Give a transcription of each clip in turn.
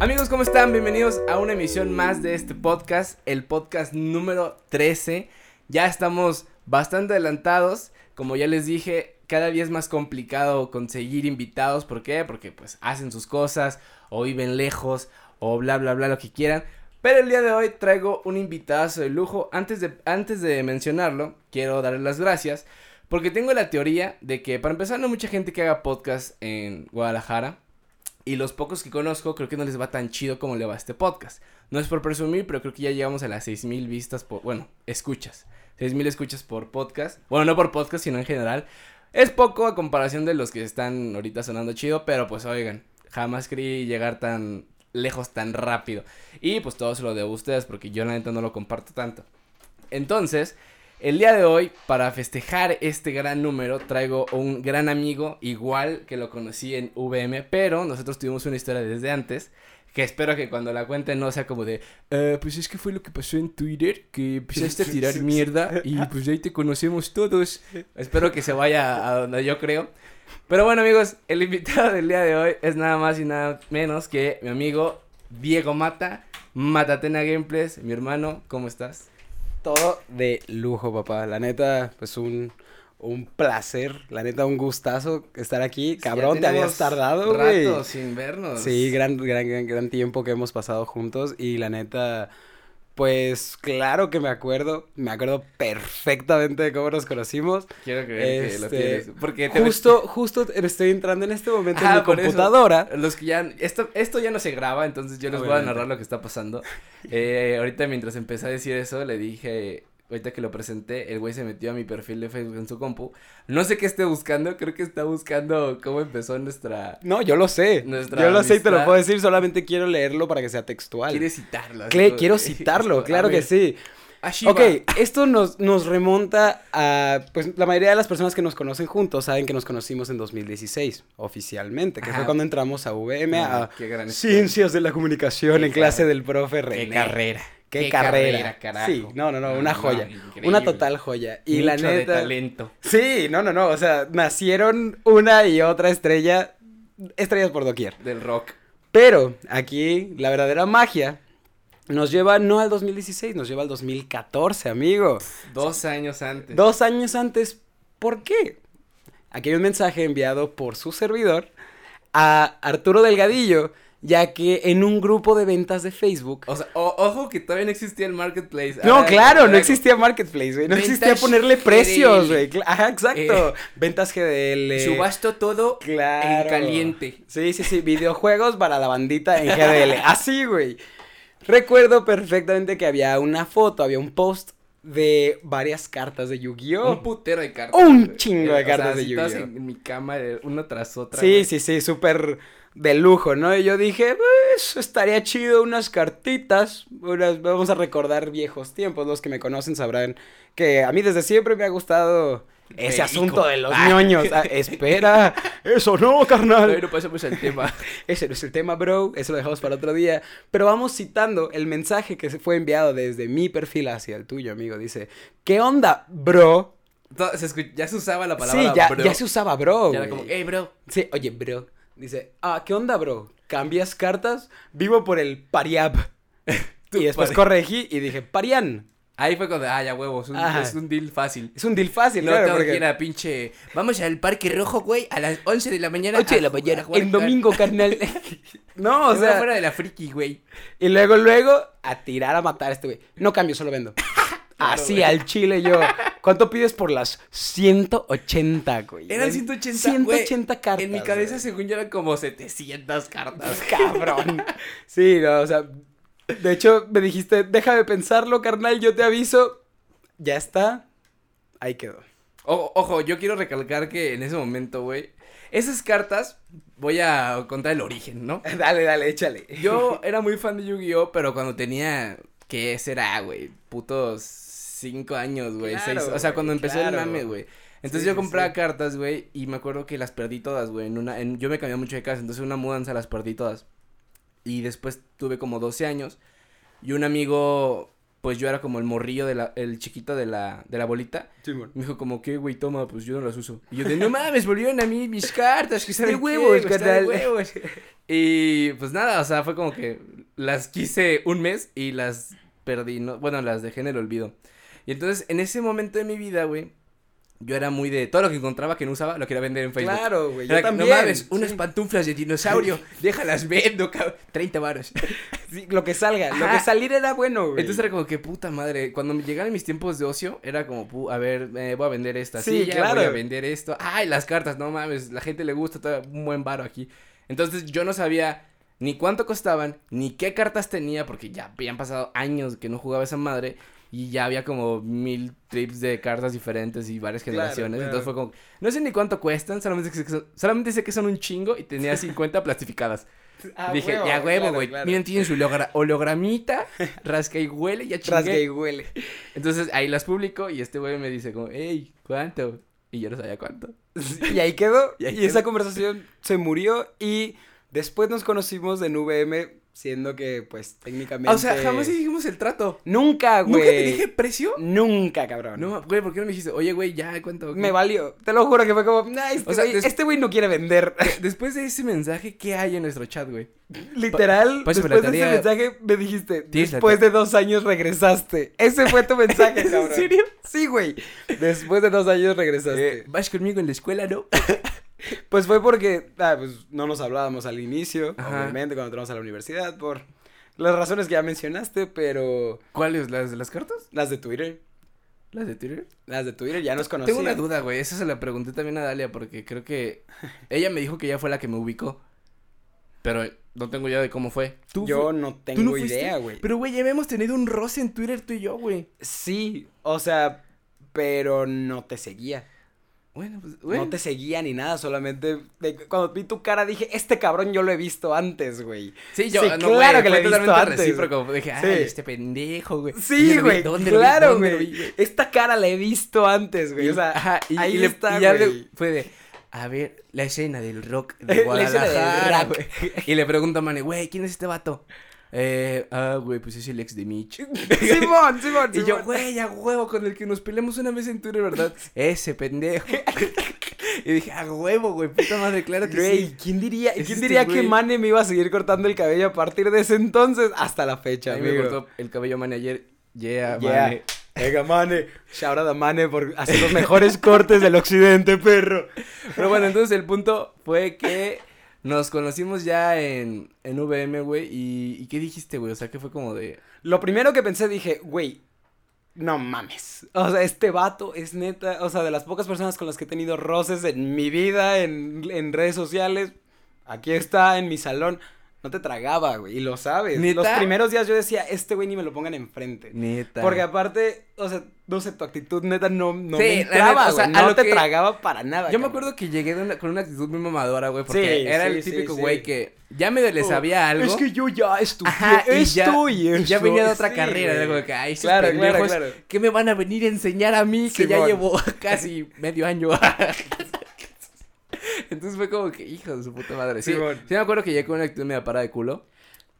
Amigos, ¿cómo están? Bienvenidos a una emisión más de este podcast, el podcast número 13. Ya estamos bastante adelantados. Como ya les dije, cada día es más complicado conseguir invitados. ¿Por qué? Porque pues hacen sus cosas o viven lejos o bla bla bla lo que quieran. Pero el día de hoy traigo un invitazo de lujo. Antes de, antes de mencionarlo, quiero darles las gracias. Porque tengo la teoría de que para empezar no hay mucha gente que haga podcast en Guadalajara. Y los pocos que conozco creo que no les va tan chido como le va a este podcast. No es por presumir, pero creo que ya llegamos a las 6000 vistas por, bueno, escuchas. 6000 escuchas por podcast. Bueno, no por podcast, sino en general. Es poco a comparación de los que están ahorita sonando chido, pero pues oigan, jamás creí llegar tan lejos tan rápido. Y pues todo se lo debo a ustedes porque yo la neta no lo comparto tanto. Entonces, el día de hoy, para festejar este gran número, traigo un gran amigo, igual que lo conocí en VM, pero nosotros tuvimos una historia desde antes, que espero que cuando la cuente no sea como de, "Eh, pues es que fue lo que pasó en Twitter, que empezaste a tirar mierda y pues ahí te conocemos todos. Espero que se vaya a donde yo creo. Pero bueno amigos, el invitado del día de hoy es nada más y nada menos que mi amigo Diego Mata, Matatena Gameplays, mi hermano, ¿cómo estás? Todo de lujo, papá. La neta, pues un, un placer. La neta, un gustazo estar aquí. Cabrón, te habías tardado, güey. Rato sin vernos. Sí, gran, gran, gran, gran tiempo que hemos pasado juntos. Y la neta, pues claro que me acuerdo. Me acuerdo perfectamente de cómo nos conocimos. Quiero creer que lo Este, tienes. Porque te Justo, justo estoy entrando en este momento Ah, en mi eso. computadora. Los que ya. Esto, esto ya no se graba, entonces yo les voy a narrar lo que está pasando. Eh, ahorita mientras empecé a decir eso, le dije. Ahorita que lo presenté, el güey se metió a mi perfil de Facebook en su compu. No sé qué esté buscando, creo que está buscando cómo empezó nuestra. No, yo lo sé. Nuestra Yo lo sé y te lo puedo decir, solamente quiero leerlo para que sea textual. Quiere citarlo. Cle- quiero citarlo, claro que sí. Ashiba. Ok, esto nos, nos remonta a, pues la mayoría de las personas que nos conocen juntos saben que nos conocimos en 2016, oficialmente, que Ajá. fue cuando entramos a VM, Ah, a qué gran historia. Ciencias de la Comunicación Qué en clase del profe René. Qué carrera. Qué, carrera. carajo. Sí, no, no, no, una No, joya. no, una total joya. Y la Nicho de neta... talento. Sí, no, no, no, o sea, nacieron una y otra estrella, estrellas por doquier. Del rock. Pero aquí la verdadera magia nos lleva no al 2016, nos lleva al 2014, amigo. Dos años antes. Dos años antes, ¿por qué? Aquí hay un mensaje enviado por su servidor a Arturo Delgadillo, ya que en un grupo de ventas de Facebook. O sea, o- ojo que todavía no existía el marketplace. No, Ahora- claro, no existía Marketplace, güey. No Ventas existía ponerle precios, güey. Ajá, exacto. Eh, Ventas GDL. Subasto todo Claro. en caliente. Sí, sí, sí, videojuegos para la bandita en GDL. Así, güey. Recuerdo perfectamente que había una foto, había un post de varias cartas de Yu-Gi-Oh. Un putero de cartas. Un chingo de O sea, cartas de Yu-Gi-Oh. En, mi cama, de una tras otra. Sí, güey. sí, sí, súper de lujo, ¿no? Y yo dije, pues estaría chido unas cartitas, unas, vamos a recordar viejos tiempos, los que me conocen sabrán que a mí desde siempre me ha gustado ese Perico. asunto de los Ah. ñoños. Ah, espera, eso no, carnal. Todavía no pasamos al tema. Ese no es el tema, bro. Eso lo dejamos para otro día. Pero vamos citando el mensaje que se fue enviado desde mi perfil hacia el tuyo, amigo. Dice, ¿qué onda, bro? Se ya se usaba la palabra. Sí, ya, bro. ya se usaba, bro. Ya era como, hey, bro. Sí, oye, bro. Dice, ah, ¿qué onda, bro? ¿Cambias cartas? Vivo por el pariab. Y después pari- corregí y dije, parian. Ahí fue cuando, ah, ya huevos, es un, es un deal fácil. Es un deal fácil, No claro, tengo porque- que ir a pinche. Vamos al Parque Rojo, güey, a las 11 de la mañana. Ocho de a la mañana, en car- domingo, carnal. no, o O sea, fuera de la friki, güey. Y luego, luego, a tirar a matar a este güey. No cambio, solo vendo. Así güey. al chile yo. ¿Cuánto pides por las 180, güey? Eran Ven, 180, 180 güey. cartas. En mi cabeza, güey. según yo, eran como 700 cartas. Cabrón. Sí, no, o sea. De hecho, me dijiste, déjame pensarlo, carnal, yo te aviso. Ya está. Ahí quedó. O- ojo, yo quiero recalcar que en ese momento, güey, esas cartas, voy a contar el origen, ¿no? Dale, dale, échale. Yo era muy fan de Yu-Gi-Oh, pero cuando tenía, ¿qué será, güey? Putos cinco años, güey, Claro, seis, o sea, cuando empezó claro. el mame, güey. Entonces Sí, yo sí, compraba sí. cartas, güey, y me acuerdo que las perdí todas, güey, en una, en, yo me cambié mucho de casa, entonces en una mudanza las perdí todas. Y después tuve como 12 años, y un amigo, pues, yo era como el morrillo de la, el chiquito de la, de la bolita. Simón. Me dijo como, ¿qué, güey? Toma, pues yo no las uso. Y yo de, no mames, volvieron a mí mis cartas, que están De huevos, carnal. huevos. Y pues nada, o sea, fue como que las quise un mes y las perdí, ¿no? Bueno, las dejé en el olvido. Y entonces, en ese momento de mi vida, güey, yo era muy de todo lo que encontraba que no usaba, lo quería vender en Facebook. Claro, güey. Yo Era también. No mames, sí. unas pantuflas de dinosaurio, déjalas vendo, cabrón. 30 varos. Sí, lo que salga. Lo que salir era bueno, güey. Entonces era como que puta madre, cuando me llegaban mis tiempos de ocio, era como, pu- a ver, eh, voy a vender esta Sí, silla, claro. voy a vender esto. Ay, las cartas, no mames, la gente le gusta, está un buen varo aquí. Entonces yo no sabía ni cuánto costaban, ni qué cartas tenía, porque ya habían pasado años que no jugaba esa madre. Y ya había como mil trips de cartas diferentes y varias generaciones. claro. Entonces fue como, no sé ni cuánto cuestan, solamente sé que son, solamente sé que son un chingo y tenía 50 plastificadas. Ah, Dije, huevo, ya huevo, güey. claro. Miren, tienen su hologra- hologramita, rasca y huele, ya chingué. Rasga y huele. Entonces ahí las publico y este güey me dice como, hey, ¿cuánto? Y yo no sabía cuánto. Y ahí quedó. Y esa conversación se murió y después nos conocimos en VM, siendo que, pues, técnicamente... O sea, jamás dijimos el trato. Nunca, güey. ¿Nunca te dije precio? Nunca, cabrón. No, güey, ¿por qué no me dijiste, oye, güey, ya, ¿cuánto? Me valió. Te lo juro que fue como, nah, este O sea, güey des- este güey no quiere vender. Después de ese mensaje, ¿qué hay en nuestro chat, güey? Literal, la después de ese mensaje me dijiste, después de dos años regresaste. Ese fue tu mensaje, ¿En cabrón. serio? Sí, güey. Después de dos años regresaste. Eh, ¿Vas conmigo en la escuela, no? Pues fue porque, ah, pues no nos hablábamos al inicio, Ajá. obviamente, cuando entramos a la universidad, por las razones que ya mencionaste, pero ¿Cuáles? ¿Las de las cartas? las de Twitter, ¿Las de Twitter? las de Twitter ya nos conocían. Tengo una duda, güey. Eso se la pregunté también a Dalia porque creo que ella me dijo que ella fue la que me ubicó. Pero no tengo idea de cómo fue. ¿Tú Yo no ¿tú tengo no idea, güey. Pero, güey, ya habíamos tenido un roce en Twitter tú y yo, güey. Sí, o sea, pero no te seguía. Bueno, pues, bueno. No te seguía ni nada, solamente de- cuando vi tu cara dije, este cabrón yo lo he visto antes, güey. Sí, yo, Sí, no, claro güey, que lo he visto antes. recíproco. Dije, ay, Sí. este pendejo, güey. Sí, güey, ¿Dónde lo vi? claro, ¿Dónde lo güey. vi, Esta cara la he visto antes, güey. O sea, ajá, y, ahí y le- está, y ya le- güey. fue de, a ver, la escena del rock La de escena del Guadalajara, rock. güey. Y le pregunto a Mane, güey, ¿quién es este vato? Eh, ah, güey, pues es el ex de Mitch. Simón, Simón, Y yo, güey, a huevo, con el que nos peleamos una vez en Twitter, ¿verdad? Ese pendejo. y dije, a huevo, güey, puta madre, claro que Güey, sí. ¿quién diría, ¿quién este diría que. Mane me iba a seguir cortando el cabello a partir de ese entonces hasta la fecha, me amigo? cortó el cabello Mane ayer. Yeah, Yeah. Mane. Venga, Mane. Shout out a Mane por hacer los mejores cortes del occidente, perro. Pero bueno, entonces el punto fue que nos conocimos ya en, en VM, güey. Y, ¿Y qué dijiste, güey? O sea, que fue como de. Lo primero que pensé, dije, güey, no mames. O sea, este vato es neta, o sea, de las pocas personas con las que he tenido roces en mi vida, en, en redes sociales, aquí está en mi salón. No te tragaba, güey, y lo sabes. ¿Neta? Los primeros días yo decía, este güey ni me lo pongan enfrente. Neta. Porque aparte, o sea, no sé, tu actitud neta no, no Sí, me entraba, neta, o sea, güey, no te que- tragaba para nada. Yo me acuerdo que llegué de una- con una actitud muy mamadora, güey. Porque Sí, era sí, el típico güey que ya medio le Oh, sabía algo. Es que yo ya estudié Ajá, y esto ya, y y eso. ya venía de otra carrera. güey. Como que, ay, Claro, claro. ¿qué me van a venir a enseñar a mí? Que ya llevo casi medio año. Entonces fue como que, hijo de su puta madre. Sí, sí me acuerdo que llegué con una actitud media parada de culo.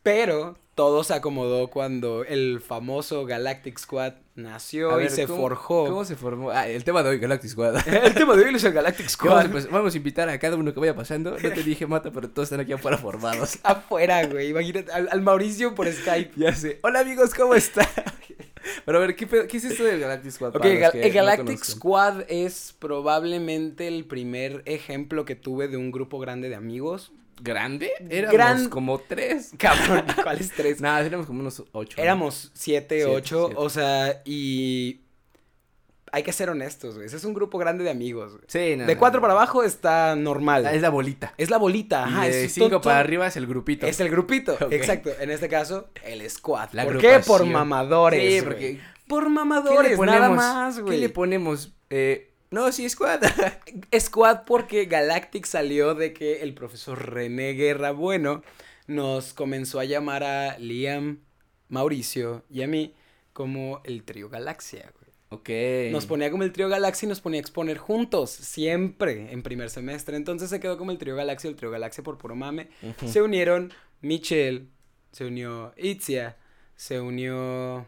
Pero todo se acomodó cuando el famoso Galactic Squad nació ver, y se ¿cómo- forjó. ¿Cómo se formó? Ah, el tema de hoy, Galactic Squad. El tema de hoy es el Galactic Vamos, Squad. a, vamos a invitar a cada uno que vaya pasando. No te dije mata, pero todos están aquí afuera formados. Afuera, güey. Imagínate, al, al Mauricio por Skype. Ya sé. Hola amigos, ¿cómo están? Pero a ver, ¿qué, qué es esto del Galactic Squad? Ok, para los Gal- que el Galactic? Squad es probablemente el primer ejemplo que tuve de un grupo grande de amigos. ¿Grande? Éramos Gran- como tres. Cabrón, ¿cuáles tres? Nada, éramos como unos ocho. Éramos siete, Siete, ocho, siete. o sea, y hay que ser honestos, güey. Ese es un grupo grande de amigos. güey. Sí, no, de no, cuatro no. para abajo está normal. Ah, Es la bolita. Es la bolita, ajá. y de es cinco para arriba es el grupito. Es el grupito, exacto. En este caso, el squad. La ¿Por qué? Por mamadores. Sí, güey. porque. Por ¿Qué mamadores, ponemos? nada más, güey. ¿Qué le ponemos? Eh, no, sí, squad. Squad porque Galactic salió de que el profesor René Guerra Bueno nos comenzó a llamar a Liam, Mauricio y a mí como el trío Galaxia, güey. ok. Nos ponía como el trío Galaxia y nos ponía a exponer juntos, siempre en primer semestre. Entonces se quedó como el trío Galaxia, el trío Galaxia por puro mame. Se unieron Michelle, se unió Itzia, se unió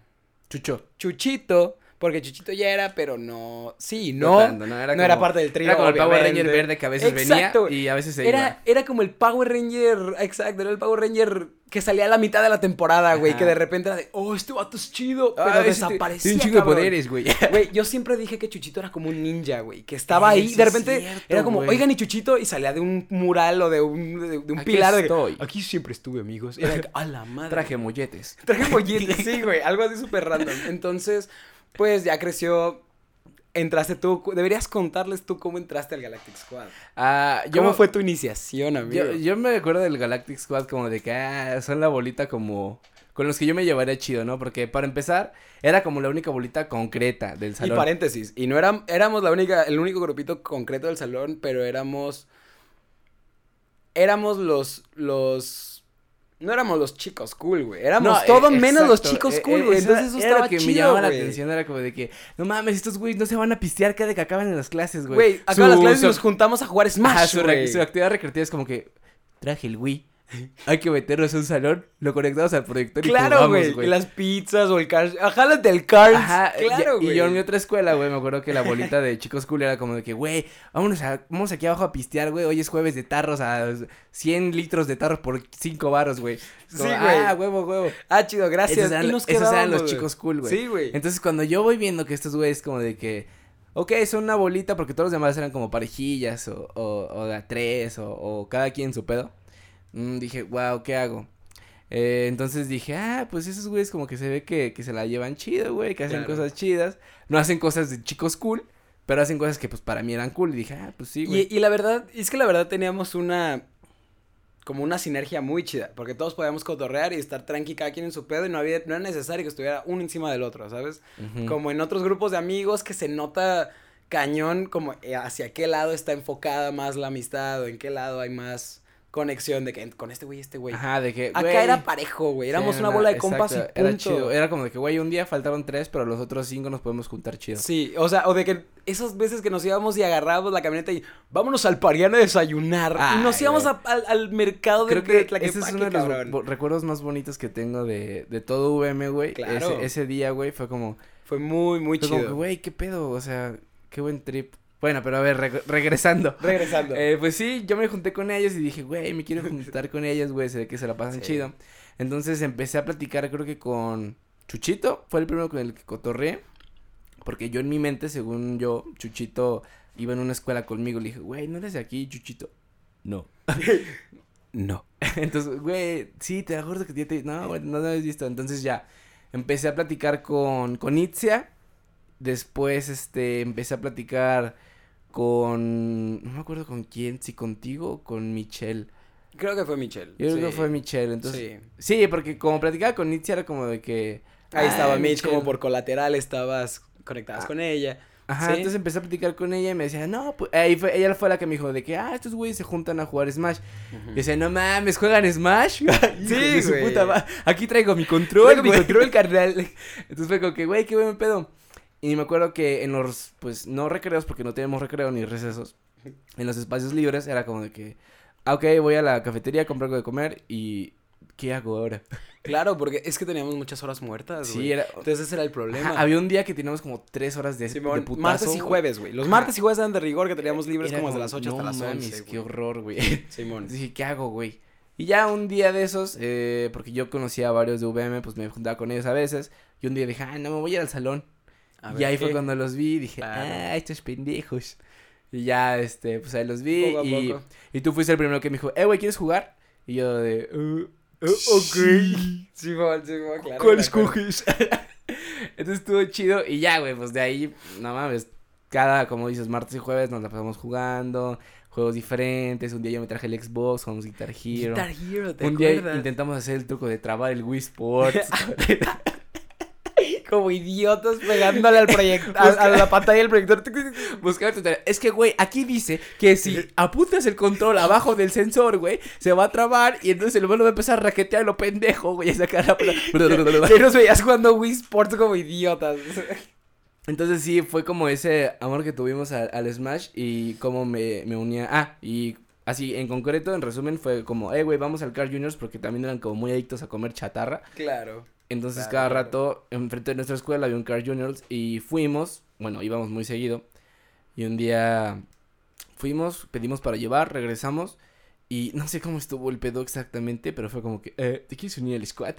Chucho. Chuchito, porque Chuchito ya era, pero no, sí, No no, tanto, no, era no era como- parte del trío, Era como el Power Ranger verde que a veces Exacto, venía y a veces se iba. Era, era como el Power Ranger, exacto, era el Power Ranger que salía a la mitad de la temporada, güey, que de repente era de, oh, este vato es chido, pero Ay, sí, desaparecía, Tiene un chingo de poderes, güey. Güey, yo siempre dije que Chuchito era como un ninja, güey, que estaba Eso ahí, de repente cierto, era como, güey. oigan, y Chuchito, y salía de un mural o de un, de, de un Aquí pilar. de-. Aquí siempre estuve, amigos. Era a la madre. Traje molletes. Traje molletes, sí, güey, algo así súper random. Entonces, pues ya creció, entraste tú, deberías contarles tú cómo entraste al Galactic Squad. Ah, yo ¿Cómo me- fue tu iniciación, amigo? Yo, yo me acuerdo del Galactic Squad como de que ah, son la bolita como con los que yo me llevaría chido, ¿no? Porque para empezar era como la única bolita concreta del Y salón. paréntesis, y no eram- éramos la única, el único grupito concreto del salón, pero éramos, éramos los, los, no éramos los chicos cool, güey, éramos No, todo eh, menos los chicos eh, cool, eh, güey, entonces eso era estaba lo que me llamaba la atención, era como de que, no mames, estos güeyes no se van a pistear cada que acaban en las clases, güey. Güey, acá las clases su- nos juntamos a jugar Ajá, Smash, su, re- güey. su actividad recreativa es como que traje el Wii. Hay que meternos a un salón, lo conectamos al proyector y Claro, güey, las pizzas o el Cars, ajá, las del Cars, Ajá, y- claro, y, güey. yo en mi otra escuela, güey, me acuerdo que la bolita de chicos cool era como de que, güey, vámonos, a, vamos aquí abajo a pistear, güey, hoy es jueves de tarros a 100 litros de tarros por 5 baros, güey. Sí, güey. Ah, huevo, huevo. Ah, chido, gracias. Esos eran, y nos esos eran los chicos cool, güey. Sí, güey. Entonces, cuando yo voy viendo que estos güeyes como de que, ok, son una bolita porque todos los demás eran como parejillas o, o, o de a tres o, o cada quien su pedo, mm, dije, wow, ¿qué hago? Eh, entonces dije, ah, pues esos güeyes como que se ve que, que se la llevan chido, güey, que hacen Claro. cosas chidas, no hacen cosas de chicos cool, pero hacen cosas que pues para mí eran cool, y dije, ah, pues sí, güey. Y, y la verdad, es que la verdad teníamos una, como una sinergia muy chida, porque todos podíamos cotorrear y estar tranqui cada quien en su pedo y no había, no era necesario que estuviera uno encima del otro, ¿sabes? Como en otros grupos de amigos que se nota cañón como eh, hacia qué lado está enfocada más la amistad o en qué lado hay más conexión de que con este güey y este güey. Ajá, de que, Acá güey, era parejo, güey, éramos sí, una era- bola de compas exacto, y Era punto. chido, era como de que, güey, un día faltaron tres, pero los otros cinco nos podemos juntar chido. Sí, o sea, o de que esas veces que nos íbamos y agarrábamos la camioneta y vámonos al Pariano a desayunar. y nos íbamos a- al, al mercado de, Creo de que ese es uno de los cabrón. recuerdos más bonitos que tengo de, de todo VM, güey. Claro. Ese, ese día, güey, fue como, Fue muy, muy fue como chido. güey, qué pedo, o sea, qué buen trip. Bueno, pero a ver, reg- regresando. Regresando. Eh, pues sí, yo me junté con ellos y dije, güey, me quiero juntar con ellos, güey, ve que se la pasan Sí. chido. Entonces empecé a platicar, creo que con Chuchito, fue el primero con el que cotorreé. Porque yo en mi mente, según yo, Chuchito iba en una escuela conmigo. Le dije, güey, ¿no eres de aquí, Chuchito? No. no. Entonces, güey, sí, te acuerdo que te... No, güey, no lo habías visto. Entonces ya, empecé a platicar con, con Itzia. Después, este, empecé a platicar con... No me acuerdo con quién, si contigo o con Michelle. Creo que fue Michelle. Yo creo que fue Michelle, entonces... Sí. Sí, porque como platicaba con Itzia era como de que... Ahí estaba "Ah, Mitch como Michelle". por colateral, estabas conectadas Ah. con ella. Ajá, Sí. entonces empecé a platicar con ella y me decía, no, pues, ahí fue, ella fue la que me dijo de que, ah, estos güeyes se juntan a jugar Smash. Y decía, no mames, ¿juegan Smash? Sí, güey. puta Aquí traigo mi control, Traigo mi control, carnal. Entonces fue como que, güey, qué buen pedo. Y me acuerdo que en los, pues, no recreos, porque no tenemos recreo ni recesos. En los espacios libres era como de que, ah, ok, voy a la cafetería a comprar algo de comer y, ¿qué hago ahora? Claro, porque es que teníamos muchas horas muertas, Sí, era... Entonces ese era el problema. Ajá, había un día que teníamos como tres horas de, de Simón, putazo, martes y jueves, güey. Los martes y jueves eran de rigor que teníamos libres Era como desde las 8 hasta las mames, 11. qué güey. horror, güey. Simón. Dije, ¿qué hago, güey? Y ya un día de esos, eh, porque yo conocía a varios de VM, pues me juntaba con ellos a veces. Y un día dije, ah, no, me voy a ir al salón. A y ahí fue qué. cuando los vi y dije, Claro. ah, estos pendejos. Y ya, este, pues ahí los vi. Poco y, poco. y tú fuiste el primero que me dijo, eh, güey, ¿quieres jugar? Y yo de, "Uh, uh, ok. Simón, Simón, claro. ¿Cuál me acuerdo. escoges? Entonces estuvo chido y ya, güey, pues de ahí, no mames, cada, como dices, martes y jueves nos la pasamos jugando, juegos diferentes, un día yo me traje el Xbox, jugamos Guitar Hero. Guitar Hero, ¿te un día acuerdas? intentamos hacer el truco de trabar el Wii Sports. Como idiotas pegándole al proyector, a, a la pantalla del proyector. Buscar. Es que, güey, aquí dice que si apuntas el control abajo del sensor, güey, se va a trabar y entonces el vuelo va a empezar a raquetear lo pendejo, güey, a sacar la... Y nos veías jugando Wii Sports como idiotas. Entonces sí, fue como ese amor que tuvimos al, al Smash y cómo me, me unía. Ah, y así, en concreto, en resumen, fue como, eh, güey, vamos al Car Juniors porque también eran como muy adictos a comer chatarra. Claro. Entonces Claro, cada rato enfrente de nuestra escuela había un Car Juniors y fuimos, bueno, íbamos muy seguido. Y un día fuimos, pedimos para llevar, regresamos y no sé cómo estuvo el pedo exactamente, pero fue como que, eh, ¿te quieres unir al squad?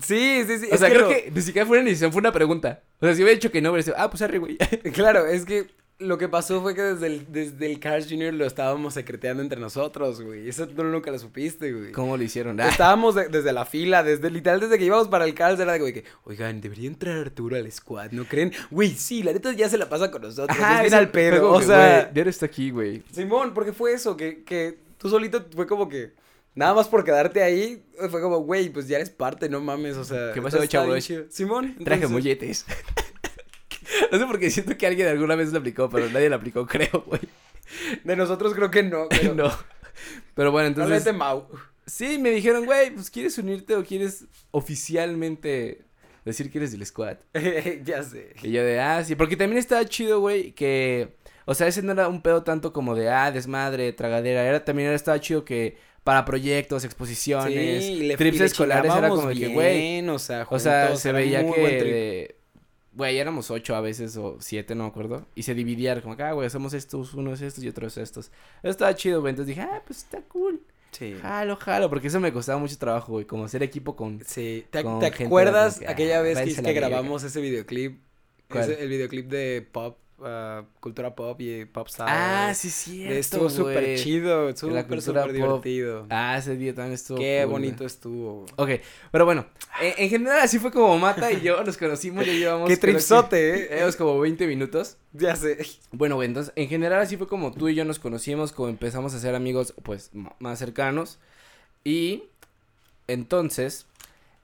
Sí, sí, sí. O sea, creo lo- que ni siquiera fue una decisión, fue una pregunta. O sea, si hubiera dicho que no, hubiera sido, ah, pues arre, güey. Claro, es que lo que pasó fue que desde el, desde el Cars Jr. lo estábamos secreteando entre nosotros, güey. Eso tú nunca lo supiste, güey. ¿Cómo lo hicieron? Ah, Estábamos de- desde la fila, desde literal desde que íbamos para el Cars era de güey que, oigan, debería entrar Arturo al squad, ¿no creen? Güey, sí, la neta ya se la pasa con nosotros, Ajá, es eso al pedo, o sea, ya está aquí, güey. Simón, porque fue eso, que, que tú solito fue como que, nada más por quedarte ahí, fue como, güey, pues ya eres parte, no mames, o sea. ¿Qué pasó, chido. Simón. Traje entonces- molletes. no sé por qué siento que alguien alguna vez lo aplicó, pero nadie lo aplicó, creo, güey. De nosotros creo que no, pero. no. Pero bueno, entonces. Probablemente Mau. Sí, me dijeron, güey, pues quieres unirte o quieres oficialmente decir que eres del squad. ya sé. Y yo de, ah, sí, porque también estaba chido, güey, que, o sea, ese no era un pedo tanto como de, ah, desmadre, tragadera, era también era, estaba chido que para proyectos, exposiciones, Sí, le- trips escolares, era como de que, güey, o sea, o sea, juntos, se veía que, de- güey, éramos ocho a veces o siete, no me acuerdo, y se dividía, como que, ah, güey, hacemos estos, unos estos y otros estos. Eso estaba chido, güey, entonces dije, ah, pues está cool, Sí. jalo, jalo, porque eso me costaba mucho trabajo, güey, como hacer equipo con, Sí, ¿te, con te gente acuerdas aquella ah, vez que, grabamos ese videoclip? ¿Cuál? Ese- el videoclip de pop, ah, cultura pop y pop style. ah, sí, cierto, Estuvo súper chido, cultura súper divertido. Ah, ese día también estuvo Qué cool, bonito estuvo. Ok, pero bueno, en, en general así fue como Mata y yo nos conocimos, ya llevamos... Qué creo que- tripsote, eh. Como 20 minutos. Ya sé. Bueno, güey, entonces, en general así fue como tú y yo nos conocimos, como empezamos a ser amigos, pues, más cercanos. Y, entonces,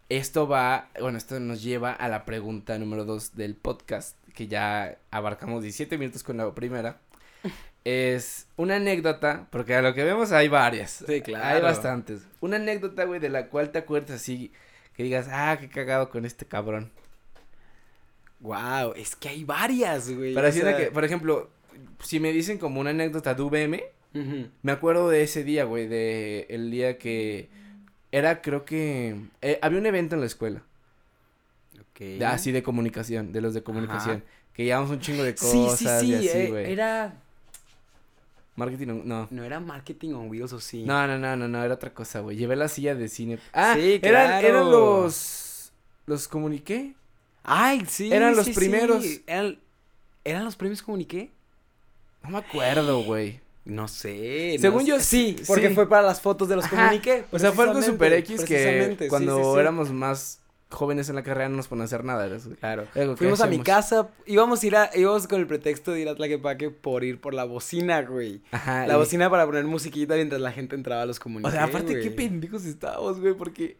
esto va, bueno, esto nos lleva a la pregunta número dos del podcast, que ya abarcamos 17 minutos con la primera. Es una anécdota, porque a lo que vemos hay varias. Sí, claro. Hay bastantes. Una anécdota, güey, de la cual te acuerdas así, que digas, ah, qué cagado con este cabrón. Wow, es que hay varias, güey. O sea, que, por ejemplo, si me dicen como una anécdota de VM, ujú. me acuerdo de ese día, güey, de el día que era, creo que, eh, había un evento en la escuela, De, así de comunicación, de los de comunicación, Ajá. que llevamos un chingo de Sí, cosas sí, sí, y así, eh, güey. era... Marketing, no. No era marketing on wheels o sí. No, no, no, no, no, era otra cosa, güey. Llevé la silla de cine. Ah, Sí, eran, claro. eran los, los comuniqué. Ay, sí. Eran los sí, sí. primeros. Eran, ¿Eran los premios comuniqué? No me acuerdo, güey. No sé. Según no yo, sí, sí. porque fue para las fotos de los Ajá. comuniqué. O sea, fue algo super X que sí, cuando sí, sí. éramos más jóvenes en la carrera no nos ponían a hacer nada. Eso. Claro. Fuimos a mi casa, íbamos a ir a, íbamos con el pretexto de ir a Tlaquepaque por ir por la bocina, güey. Ajá. La y- bocina para poner musiquita mientras la gente entraba a los comuniqué, O sea, aparte, qué pendejos estábamos, güey, porque,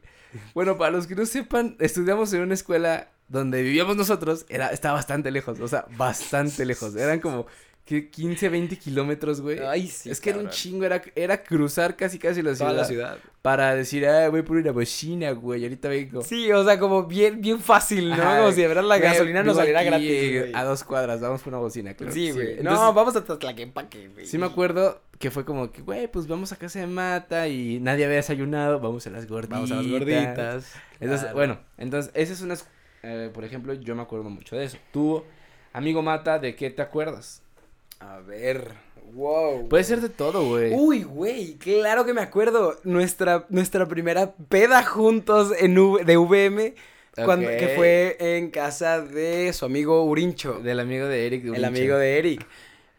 bueno, para los que no sepan, estudiamos en una escuela donde vivíamos nosotros, era, estaba bastante lejos, o sea, bastante lejos, eran como, que 15, 20 kilómetros, güey. Ay, sí, es que era un chingo, era, era cruzar casi casi la ciudad. Toda la ciudad. Para decir, ah, voy por una bocina, güey, ahorita vengo. Sí, o sea, como bien, bien fácil, ¿no? Ajá, como si de verdad la güey, gasolina nos saliera aquí, gratis, eh, güey. A dos cuadras, vamos por una bocina, claro. Sí, güey. Entonces, no, vamos hasta Tlaquepaque, güey. Sí me acuerdo que fue como que, güey, pues vamos a casa de Mata y nadie había desayunado, vamos a las gorditas. Vamos a las gorditas. Entonces, Claro. bueno, entonces, esa es una, eh, por ejemplo, yo me acuerdo mucho de eso. Tú, amigo Mata, ¿de qué te acuerdas? A ver, wow. Puede ser de todo, güey. Uy, güey, claro que me acuerdo. Nuestra, nuestra primera peda juntos en V- de VM, cuando, que fue en casa de su amigo Urincho, Del amigo de Eric. el amigo de Eric.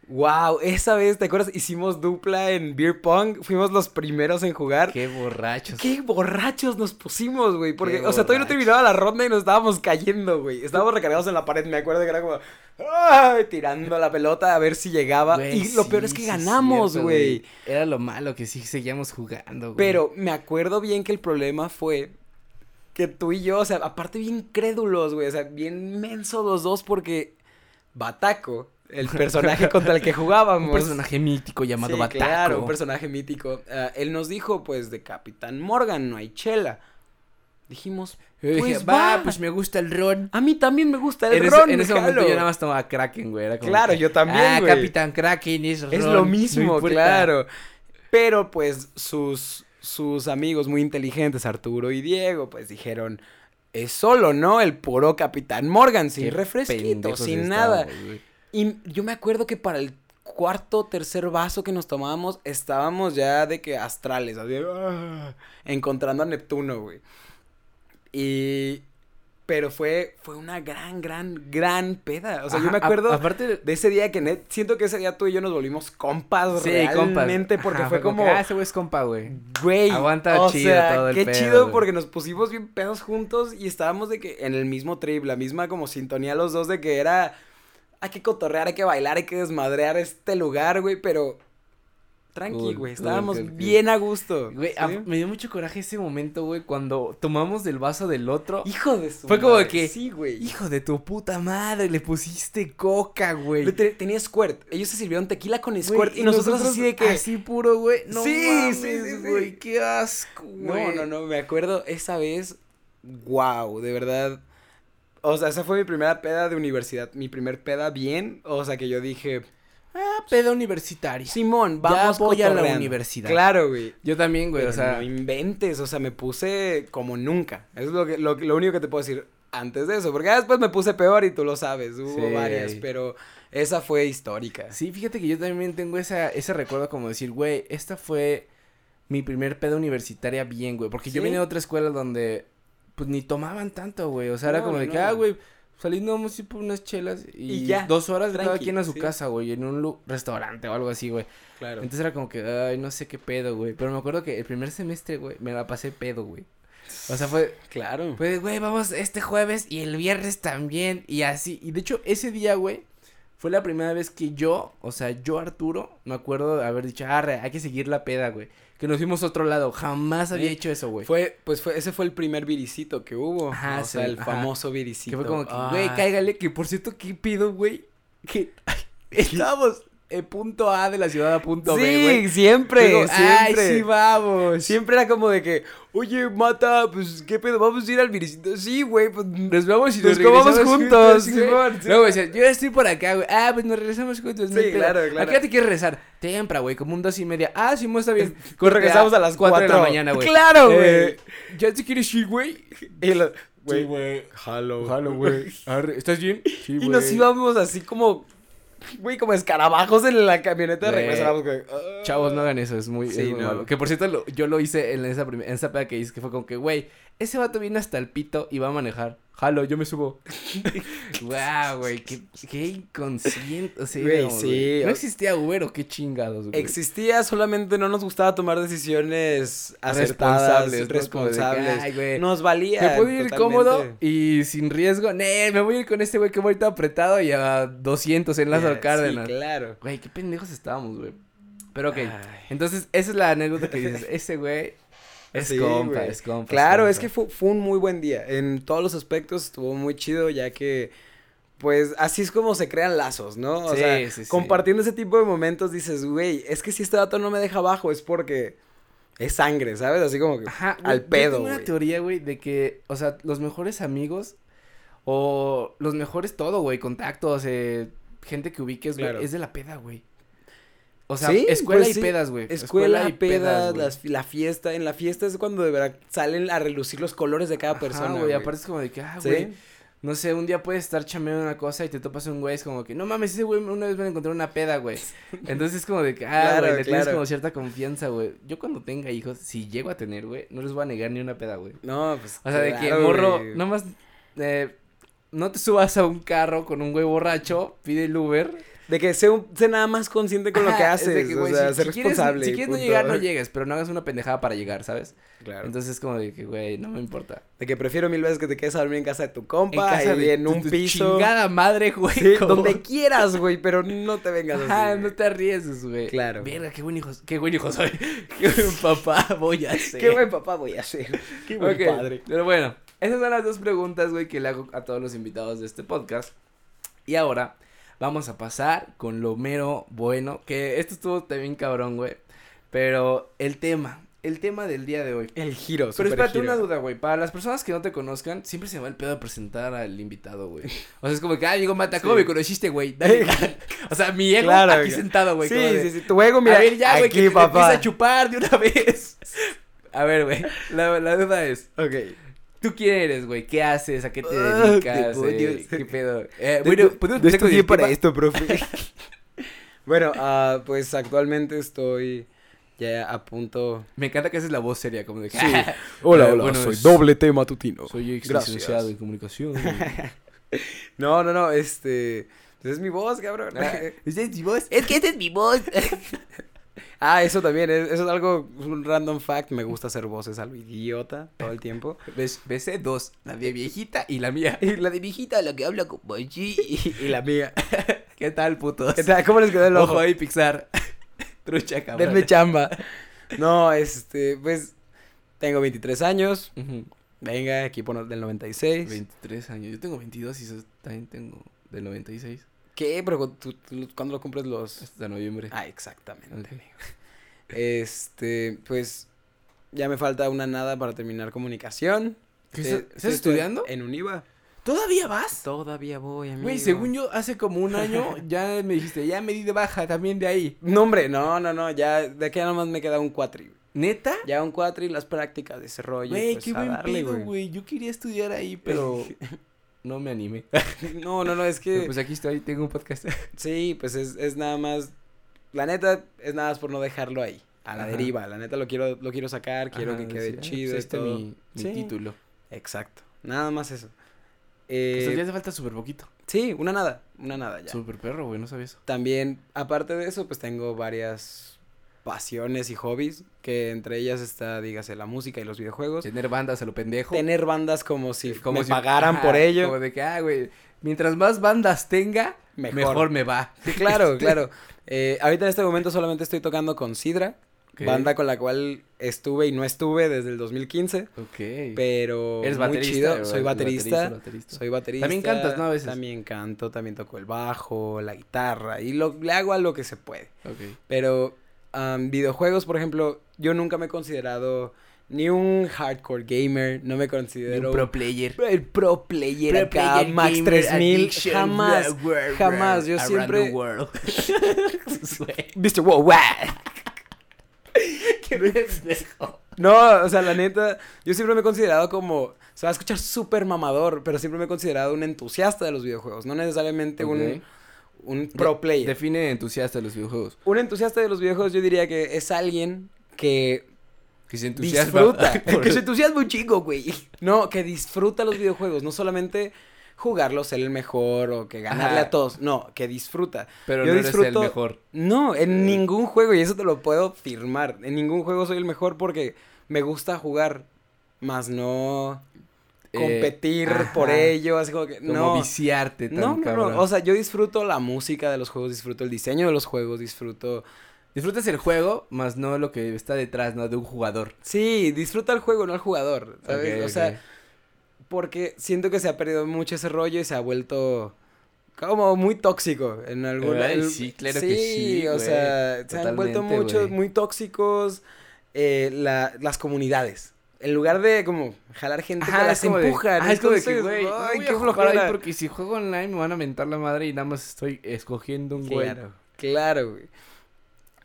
Wow, esa vez, ¿te acuerdas? Hicimos dupla en Beer Pong, fuimos los primeros en jugar. Qué borrachos. Qué borrachos nos pusimos, güey. Porque, Qué o sea, todavía no terminaba la ronda y nos estábamos cayendo, güey. Estábamos recargados en la pared. Me acuerdo que era como. ¡Ay! Tirando la pelota a ver si llegaba. Güey, y lo peor es que ganamos, güey. Era lo malo que sí seguíamos jugando, güey. Pero me acuerdo bien que el problema fue que tú y yo, o sea, aparte bien crédulos, güey. O sea, bien mensos los dos porque Bataco, el personaje contra el que jugábamos. Un personaje mítico llamado Sí, Bataco. Claro, un personaje mítico. Ah, él nos dijo, pues, de Capitán Morgan, no hay chela. Dijimos, dije, pues va, va. pues me gusta el ron. a mí también me gusta el en ese, ron, en ese momento jalo". yo nada más tomaba Kraken, güey. Era como Claro, que, yo también, Ah, güey. Capitán Kraken es ron. Es lo mismo, importa". claro. Pero, pues, sus, sus amigos muy inteligentes, Arturo y Diego, pues, dijeron, es solo, ¿no? El puro Capitán Morgan, sin Qué refresquito, sin nada. Y yo me acuerdo que para el cuarto, tercer vaso que nos tomábamos, estábamos ya de que astrales, así, ah, encontrando a Neptuno, güey. Y... Pero fue, fue una gran, gran, gran peda. O sea, yo me a- acuerdo aparte de- de ese día que net, siento que ese día tú y yo nos volvimos compas Sí, compas. realmente porque Ajá, fue como, que, ah, ese güey es compa, güey. güey, aguanta o chido sea, todo el qué pedo, chido porque nos pusimos bien pedos juntos y estábamos de que en el mismo trip, la misma como sintonía los dos de que era hay que cotorrear, hay que bailar, hay que desmadrear este lugar, güey, pero tranqui, güey, estábamos cool, cool. bien a gusto. Güey, me dio mucho coraje ese momento, güey, cuando tomamos del vaso del otro. Hijo de su Fue como que, sí, güey. Hijo de tu puta madre, le pusiste coca, güey. Te- Tenía squirt. Ellos se sirvieron tequila con squirt y nosotros, así de que Así puro, güey. No Sí, mames, sí, sí, sí. güey, qué asco, No, güey. no, no, me acuerdo esa vez, wow, de verdad. O sea, esa fue mi primera peda de universidad, mi primer peda bien, o sea, que yo dije, Ah, pedo universitario. Simón, vamos voy a la cotorreando". universidad. Claro, güey. Yo también, güey, Pero o sea. no inventes, o sea, me puse como nunca. Eso es lo, que, lo, lo único que te puedo decir antes de eso, porque después me puse peor y tú lo sabes, hubo Sí. varias, pero esa fue histórica. Sí, fíjate que yo también tengo esa, ese recuerdo como decir, güey, esta fue mi primer pedo universitaria bien, güey. Porque yo vine de otra escuela donde, pues, ni tomaban tanto, güey. O sea, era como de no, que, ah, güey, ir por unas chelas y, Y ya, dos horas de cada tranqui, quien a su sí. casa, güey, en un restaurante o algo así, güey. Claro. Entonces era como que, ay, no sé qué pedo, güey. Pero me acuerdo que el primer semestre, güey, me la pasé pedo, güey. O sea, fue, claro. pues, güey, vamos este jueves y el viernes también y así. Y de hecho, ese día, güey, fue la primera vez que yo, o sea, yo, Arturo, me acuerdo de haber dicho, arre, hay que seguir la peda, güey. Que nos fuimos a otro lado. Jamás había Sí. hecho eso, güey. Fue, pues fue, ese fue el primer viricito que hubo. Ajá, o sea, el ajá. famoso Que viricito. fue como que, Ah. güey, cáigale. Que por cierto, ¿qué pido, güey? Que estábamos en punto A de la ciudad a punto B, güey. Sí, siempre, Digo, siempre. Ay, sí, vamos. Siempre era como de que, oye, mata, pues, ¿qué pedo? ¿Vamos a ir al viricito? Sí, güey, pues, Nos vamos y nos, Nos comamos regresamos juntos, güey. Simón, sí. Luego decía, yo estoy por acá, güey. Ah, pues nos regresamos juntos. no Sí, pedo. claro, claro. ¿A qué hora te quieres regresar? Tempra, güey, como un dos y media. Ah, Simón, está bien. Regresamos a las cuatro de la mañana, güey. Claro, Eh, ¿Ya te quieres ir, güey? y lo- Sí, güey, güey. jalo. Jalo, güey. ¿Estás bien? Sí, Y güey. nos íbamos así como, güey, como escarabajos en la camioneta de Güey. regreso. éramos como, ah. Chavos, no hagan eso, es muy, Sí, es muy no. malo. Que por cierto, lo- yo lo hice en esa, en esa peda que hice, que fue como que, güey, ese vato viene hasta el pito y va a manejar. Jalo, yo me subo. Guau, güey, qué, qué inconsciente. O sea, Güey, sí, No existía Uber o qué chingados, güey. Existía, solamente no nos gustaba tomar decisiones acertadas, Responsables, responsables. ay, güey, Nos valía. Me puedo ir totalmente. cómodo y sin riesgo. Nee, me voy a ir con este güey que voy ahorita apretado y a 200 en Lázaro Ya, Cárdenas. Sí, claro. Güey, qué pendejos estábamos, güey. Pero ok. Ay. Entonces, esa es la anécdota que dices. Ese güey es Sí, compa, es compa. Claro, es que fue, fue un muy buen día. En todos los aspectos estuvo muy chido, ya que, pues, así es como se crean lazos, ¿no? O Sí, sea, sí, compartiendo ese tipo de momentos dices, güey, es que si este dato no me deja abajo es porque es sangre, ¿sabes? Así como que Ajá, al yo pedo, tengo una teoría, güey, de que, o sea, los mejores amigos o los mejores todo, güey, contactos, eh, gente que ubiques, güey, Claro. es de la peda, güey. O sea, Sí, escuela pues y sí. pedas, güey. Escuela, y pedas, las- la fiesta. En la fiesta es cuando de verdad salen a relucir los colores de cada Ajá, persona, güey, aparte es como de que, ah, ¿Sí? güey, no sé, un día puedes estar chameando una cosa y te topas un güey, es como que, no mames, ese güey una vez me encontré una peda, güey. Entonces es como de que, ah, Claro, güey, le tienes claro. como cierta confianza, güey. Yo cuando tenga hijos, si llego a tener, güey, no les voy a negar ni una peda, güey. No, pues. O sea, de que, morro, güey. nomás, eh, no te subas a un carro con un güey borracho, pide el Uber. De que sé, un- sé nada más consciente con lo que haces. de que, o güey, sea, si- ser si quieres- responsable. Si quieres no punto. llegar, no llegues, pero no hagas una pendejada para llegar, ¿sabes? Claro. Entonces es como de que, güey, no me importa. De que prefiero mil veces que te quedes a dormir en casa de tu En compa, casa ahí de en un tu piso. Chingada madre, güey. Sí, donde quieras, güey, pero no te vengas así. Ajá, güey. no te arriesgues, güey. Claro. Verga, qué buen hijo, qué buen hijo soy. Qué buen papá voy a ser. Qué buen papá voy a ser. Qué buen Ok, padre. Pero bueno, esas son las dos preguntas, güey, que le hago a todos los invitados de este podcast. Y ahora vamos a pasar con lo mero bueno, que esto estuvo también cabrón, güey. Pero el tema, el tema del día de hoy. El giro, Pero espérate, giro. una duda, güey. Para las personas que no te conozcan, siempre se me va el pedo de presentar al invitado, güey. O sea, es como que, ah, digo, Mata, ¿cómo Sí. me conociste, güey? Dale. o sea, mi ego Claro, aquí güey. sentado, güey. Sí, de, sí, sí. Tu ego, mira. a ver, ya, güey, que te papá. empieza a chupar de una vez. A ver, güey, la, la duda es, Ok. ¿Tú quién eres, güey? ¿Qué haces? ¿A qué te Ah, dedicas? demonios. Eh, ¿Qué pedo? Eh, Bueno, ¿podemos no estudié para tema? esto, profe. bueno, ah, pues actualmente estoy ya a punto. Me encanta que haces la voz seria, como de que... Sí. Hola, Eh, hola, bueno, soy es- doble T matutino. Soy ex licenciado en comunicación. No, no, no, este. Es mi voz, cabrón. ¿Esa es mi voz? Es que esta es mi voz. Ah, eso también, es, eso es algo, un random fact. Me gusta hacer voces a lo idiota todo el tiempo. Ves- Besé dos, la de viejita y la mía. Y la de viejita, la que habla como allí. Y, y la mía. ¿Qué tal, putos? ¿Qué tal? ¿Cómo les quedó el Ojo ojo? ahí, Pixar. Trucha, cabrón. Denme chamba. No, este, pues, tengo 23 años. Ujú. Venga, equipo del 96. 23 años. Yo tengo 22 y también tengo del 96 ¿Qué? Pero tú, tú- ¿cuándo lo cumples los...? hasta noviembre. Ah, exactamente, amigo. Este, pues, ya me falta una nada para terminar comunicación. ¿Qué estás- estudiando? En UNIVA. ¿Todavía vas? Todavía voy, amigo. Güey, según yo, hace como un año ya me dijiste, ya me di de baja también de ahí. No, hombre, no, no, no, ya, de aquí ya nomás me queda un cuatri. ¿Neta? Ya un cuatri, las prácticas de ese rollo. Güey, pues, qué buen darle, pedo, güey. Yo quería estudiar ahí, pero no me animé. No, no, no, es que... Pero pues aquí estoy, tengo un podcast. Sí, pues es, es nada más. La neta, es nada más por no dejarlo ahí. A la Ajá. deriva. La neta lo quiero, lo quiero sacar, quiero Ajá, que quede sí, ah, chido. pues este todo. mi, mi Sí. título. Exacto. Nada más eso. Pues Eh, ya hace falta súper poquito. sí, una nada. Una nada ya. Súper perro, güey, no sabía eso. También, aparte de eso, pues tengo varias pasiones y hobbies. Que entre ellas está, dígase, la música y los videojuegos. Tener bandas a lo pendejo. Tener bandas como si como me si- pagaran por ello. Como de que, ah, güey, mientras más bandas tenga, Mejor. mejor, me va. Sí, claro, claro. Eh, ahorita en este momento solamente estoy tocando con Sidra. Banda con la cual estuve y no estuve desde el 2015. Ok. Pero Eres muy baterista. chido. ¿verdad? Soy baterista. baterista. Soy baterista. También cantas, ¿no? A veces. También canto, también toco el bajo, la guitarra. Y lo, le hago a lo que se puede. Ok. Pero videojuegos, por ejemplo, yo nunca me he considerado ni un hardcore gamer. No me considero un pro player. el pro player Pro acá, player Max gamer 3000. addiction, Jamás. world, world, jamás, yo siempre- the world. Mr. Worldwide. Qué pendejo. No, o sea, la neta, yo siempre me he considerado como, se va a escuchar súper mamador, pero siempre me he considerado un entusiasta de los videojuegos, no necesariamente un. Un pro player. Define entusiasta de los videojuegos. Un entusiasta de los videojuegos yo diría que es alguien que Que se entusiasma. disfruta, por- que se entusiasma un chico, güey. No, que disfruta los videojuegos, no solamente jugarlos, ser el mejor o que ganarle Ajá. a todos, no, que disfruta. Pero yo no eres el disfruto- mejor. No, en Eh. ningún juego, y eso te lo puedo firmar. En ningún juego soy el mejor porque me gusta jugar, más no competir por ello, así como que Como no. viciarte tan No, no, no, o sea, yo disfruto la música de los juegos, disfruto el diseño de los juegos, disfruto... Disfrutas el juego, más no lo que está detrás, ¿no? De un jugador. Sí, disfruta el juego, no el jugador, ¿sabes? O sea, porque siento que se ha perdido mucho ese rollo y se ha vuelto como muy tóxico en algún Ay, el- sí, claro que sí, o sea, se han vuelto muchos muy tóxicos eh, la- las comunidades. En lugar de como jalar gente Ajá, las empujan. ajá, es como de que, güey, no qué ahí porque si juego online me van a mentar la madre y nada más estoy escogiendo un güey. Claro, claro, güey.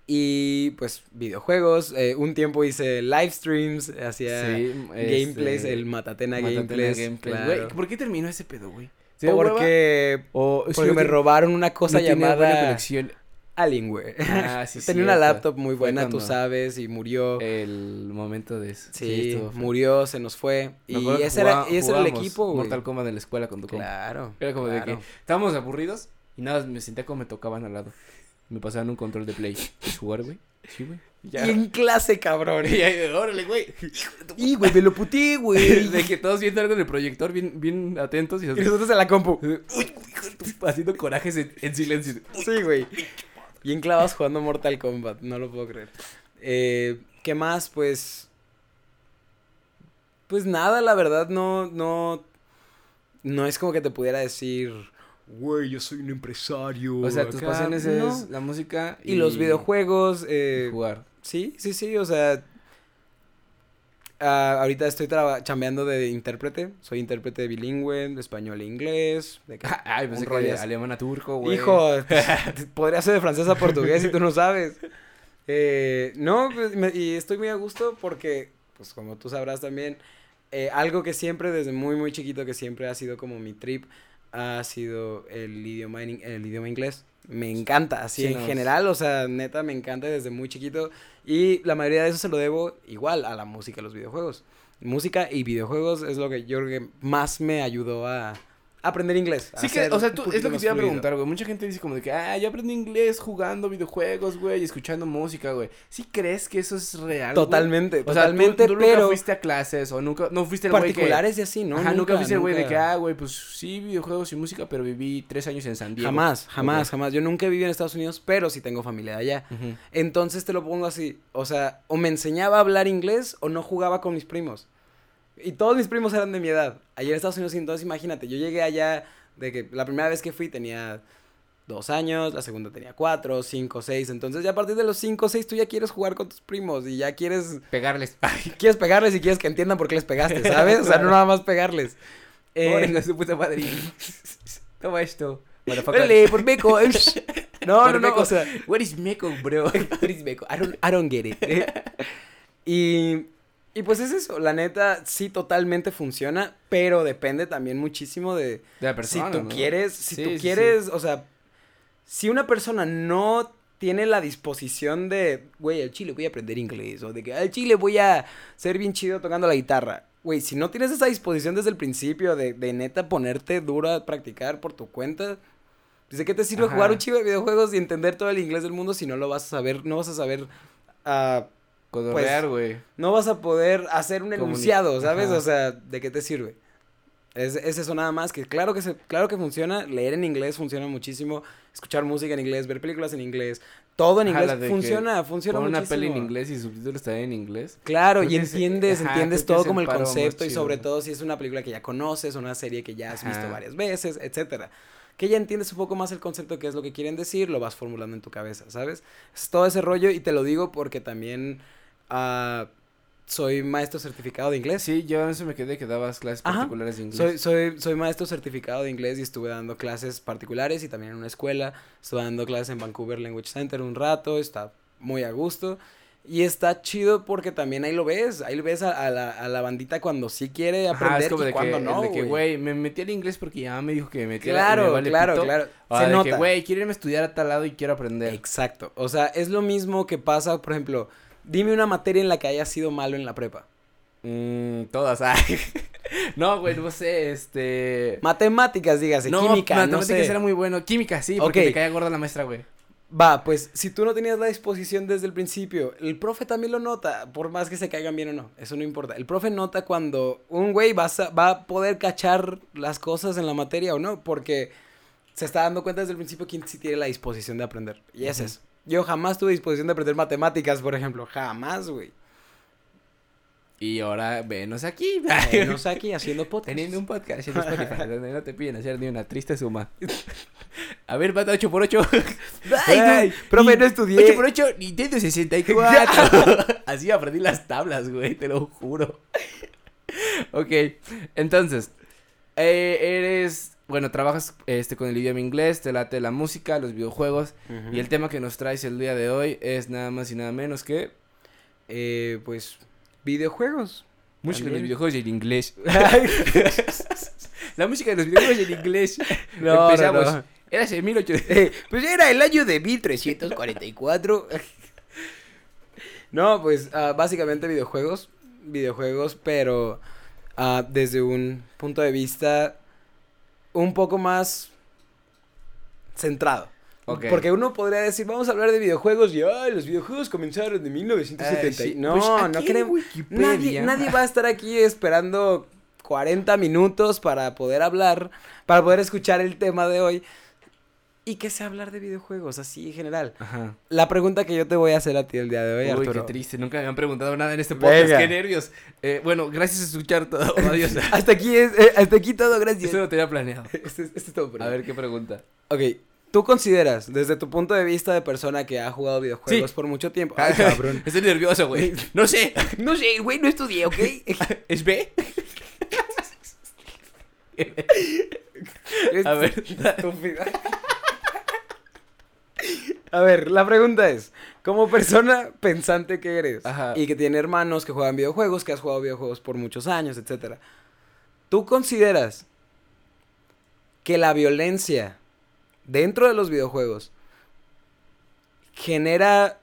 Y pues videojuegos, eh, un tiempo hice live streams, hacía Sí, gameplays, este, el Matatena, Matatena Gameplays, Gameplays. claro. Güey, ¿por qué terminó ese pedo, güey? Porque, O porque me robaron una cosa no tiene buena llamada conexión. Alienware. Ah, sí, Tenía una laptop muy buena, tú sabes, y murió. El momento de eso. sí, murió, se nos fue. Me Y ese, era, jugaba- y ese era el equipo, güey. Mortal Kombat en la escuela con tu compa. Claro. Era como de que estábamos aburridos y nada, me sentía como me tocaban al lado. Me pasaban un control de play. ¿Quieres jugar, güey? Sí, güey. Y en clase, cabrón. Y ahí, órale, güey. Y, güey, me lo puteé, güey. De que todos viendo algo en el proyector, bien, bien atentos y Y nosotros en la compu. haciendo corajes en, en silencio. Sí, güey. Bien clavados jugando Mortal Kombat, no lo puedo creer. Eh, ¿Qué más? Pues. Pues nada, la verdad, no, no. No es como que te pudiera decir. Güey, yo soy un empresario. O sea, tus acá". pasiones No. es la música Y, los videojuegos. y Eh, jugar. sí, sí, sí, o sea. Ah, ahorita estoy chambeando de intérprete. Soy intérprete bilingüe, de español e inglés. De que- Ay, pensé que de alemán a turco, güey. Hijo, podría ser de francés a portugués y tú no sabes. Eh, no, pues, me- y estoy muy a gusto porque, pues como tú sabrás también, eh, algo que siempre, desde muy, muy chiquito, que siempre ha sido como mi trip, ha sido el idioma, en- el idioma inglés. Me encanta, así Sí, en no, general, o sea, neta, me encanta desde muy chiquito. Y la mayoría de eso se lo debo igual a la música y los videojuegos. Música y videojuegos es lo que yo creo que más me ayudó a aprender inglés. Sí que, o sea, tú, es lo que te iba a preguntar, güey. Mucha gente dice como de que, ah, yo aprendí inglés jugando videojuegos, güey, y escuchando música, güey. ¿Sí crees que eso es real? Totalmente, O sea, totalmente, tú, tú nunca pero fuiste a clases o nunca, no fuiste el güey que... particulares y así, ¿no? Ajá, nunca, fuiste el güey de que, ah, güey, pues sí, videojuegos y música, pero viví tres años en San Diego. Jamás, jamás, jamás. Yo nunca viví en Estados Unidos, pero sí tengo familia allá. Entonces te lo pongo así, o sea, o me enseñaba a hablar inglés o no jugaba con mis primos. Y todos mis primos eran de mi edad. Allá en Estados Unidos, entonces imagínate, yo llegué allá de que la primera vez que fui tenía dos años, la segunda tenía cuatro, cinco, seis. Entonces ya a partir de los cinco, seis tú ya quieres jugar con tus primos y ya quieres, Pegarles. Ay, quieres pegarles y quieres que entiendan por qué les pegaste, ¿sabes? O sea, no nada más pegarles. Eh, Venga, su puta madre. Toma esto. Órale, por meco. No, Por no, no, meco. o sea, What is meco, bro? What is meco? I don't, I don't get it. y, y pues es eso, la neta sí totalmente funciona, pero depende también muchísimo de De la persona, si tú ¿no? quieres, si Sí, tú sí, sí. quieres, o sea, si una persona no tiene la disposición de, güey, al chile voy a aprender inglés, o de que al chile voy a ser bien chido tocando la guitarra. Güey, si no tienes esa disposición desde el principio de, de neta ponerte duro a practicar por tu cuenta, pues, ¿de qué te sirve Ajá. jugar un chivo de videojuegos y entender todo el inglés del mundo si no lo vas a saber, no vas a saber, ah, Cotorrear, güey. no vas a poder hacer un enunciado, ¿sabes? Ajá. O sea, ¿de qué te sirve? Es, es eso nada más, que claro que se, claro que funciona, leer en inglés funciona muchísimo, escuchar música en inglés, ver películas en inglés, todo en inglés funciona, funciona Pon una muchísimo. peli en inglés y subtítulos también en inglés. Claro, Creo y entiendes, ajá, todo como el concepto y sobre todo si es una película que ya conoces, una serie que ya has visto varias veces, etcétera. Que ya entiendes un poco más el concepto que es lo que quieren decir, lo vas formulando en tu cabeza, ¿sabes? Es todo ese rollo y te lo digo porque también ah, soy maestro certificado de inglés. Sí, yo en eso me quedé que dabas clases Ajá. particulares de inglés. Soy, soy, soy maestro certificado de inglés y estuve dando clases particulares y también en una escuela. Estuve dando clases en Vancouver Language Center un rato, está muy a gusto. Y está chido porque también ahí lo ves, ahí lo ves a, a la, a la bandita cuando sí quiere Ajá, aprender es como y de cuando que, no, de que, güey. me metí al inglés porque ya me dijo que me metiera y me Claro, vale claro, pito. claro. O Se de nota. que, güey, quiero irme a estudiar a tal lado y quiero aprender. Exacto. O sea, es lo mismo que pasa, por ejemplo, dime una materia en la que hayas sido malo en la prepa. Mm, todas, ay. no, güey, no sé, este... Matemáticas, dígase, no, química, no matemáticas sé. era muy bueno. Química, sí, porque te caía gorda la maestra, güey. Va, pues si tú no tenías la disposición desde el principio, el profe también lo nota, por más que se caigan bien o no, eso no importa. El profe nota cuando un güey va a, va a poder cachar las cosas en la materia o no, porque se está dando cuenta desde el principio quién sí tiene la disposición de aprender. Y es Ujú. eso. Yo jamás tuve disposición de aprender matemáticas, por ejemplo. Jamás, güey. Y ahora, venos aquí. No sé aquí haciendo podcast. Teniendo un podcast en Spotify donde no te piden hacer ni una triste suma. A ver, mata 8 por 8 Ay, profe, no estudié. 8 por 8 Nintendo 64. Así aprendí las tablas, güey, te lo juro. ok, entonces, eh, eres, bueno, trabajas este, con el idioma inglés, te late la música, los videojuegos. Y el tema que nos traes el día de hoy es nada más y nada menos que Eh, pues, videojuegos. música de los videojuegos en inglés. La música de los videojuegos en inglés. No, no, Empezamos. no. Era hace 1800. Eh, pues era el año de 1344. no, pues ah, básicamente videojuegos. Videojuegos, pero ah, desde un punto de vista un poco más centrado. Porque uno podría decir, vamos a hablar de videojuegos y ay, los videojuegos comenzaron de 1970. Ay, sí. No, Pues no queremos. Nadie, nadie va a estar aquí esperando 40 minutos para poder hablar, para poder escuchar el tema de hoy. ¿Y qué sé hablar de videojuegos así en general? Ajá. La pregunta que yo te voy a hacer a ti el día de hoy, Uy, Arturo. qué triste. Nunca me han preguntado nada en este podcast. Venga. Qué nervios. Eh, bueno, gracias a escuchar todo. Adiós. Hasta aquí es, eh, hasta aquí todo, gracias. Eso no tenía planeado. Este, este es todo por A ver qué pregunta. Ok, ¿tú consideras, desde tu punto de vista de persona que ha jugado videojuegos Sí. por mucho tiempo? Ay, cabrón. Estoy nervioso, güey. No sé. no sé, güey, no estudié, ¿ok? ¿Es B? A ver. Estúpida. A ver, la pregunta es, como persona pensante que eres Ajá. y que tiene hermanos que juegan videojuegos, que has jugado videojuegos por muchos años, etcétera, ¿tú consideras que la violencia dentro de los videojuegos genera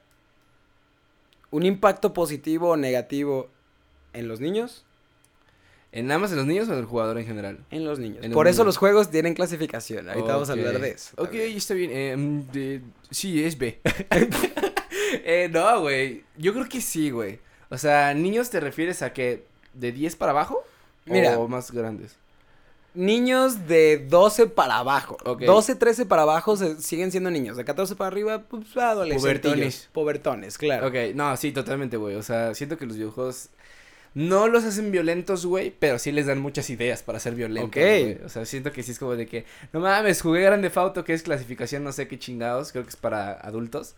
un impacto positivo o negativo en los niños? ¿En nada más en los niños o en el jugador en general? En los niños. En los Por eso niños. los juegos tienen clasificación. Ahorita vamos a hablar de eso. Ok, también. está bien. eh, de- sí, es B. eh, no, güey. Yo creo que sí, güey. O sea, niños te refieres a que de 10 para abajo Mira. o más grandes. Niños de 12 para abajo. Ok. 12, 13 para abajo se- siguen siendo niños. De 14 para arriba, pues adolescentes. Pubertones. Pubertones, claro. Ok, no, sí, totalmente, güey. O sea, siento que los videojuegos no los hacen violentos, güey, pero sí les dan muchas ideas para ser violentos, Ok. güey. O sea, siento que sí es como de que, no mames, jugué Grande Fauto, que es clasificación no sé qué chingados, creo que es para adultos.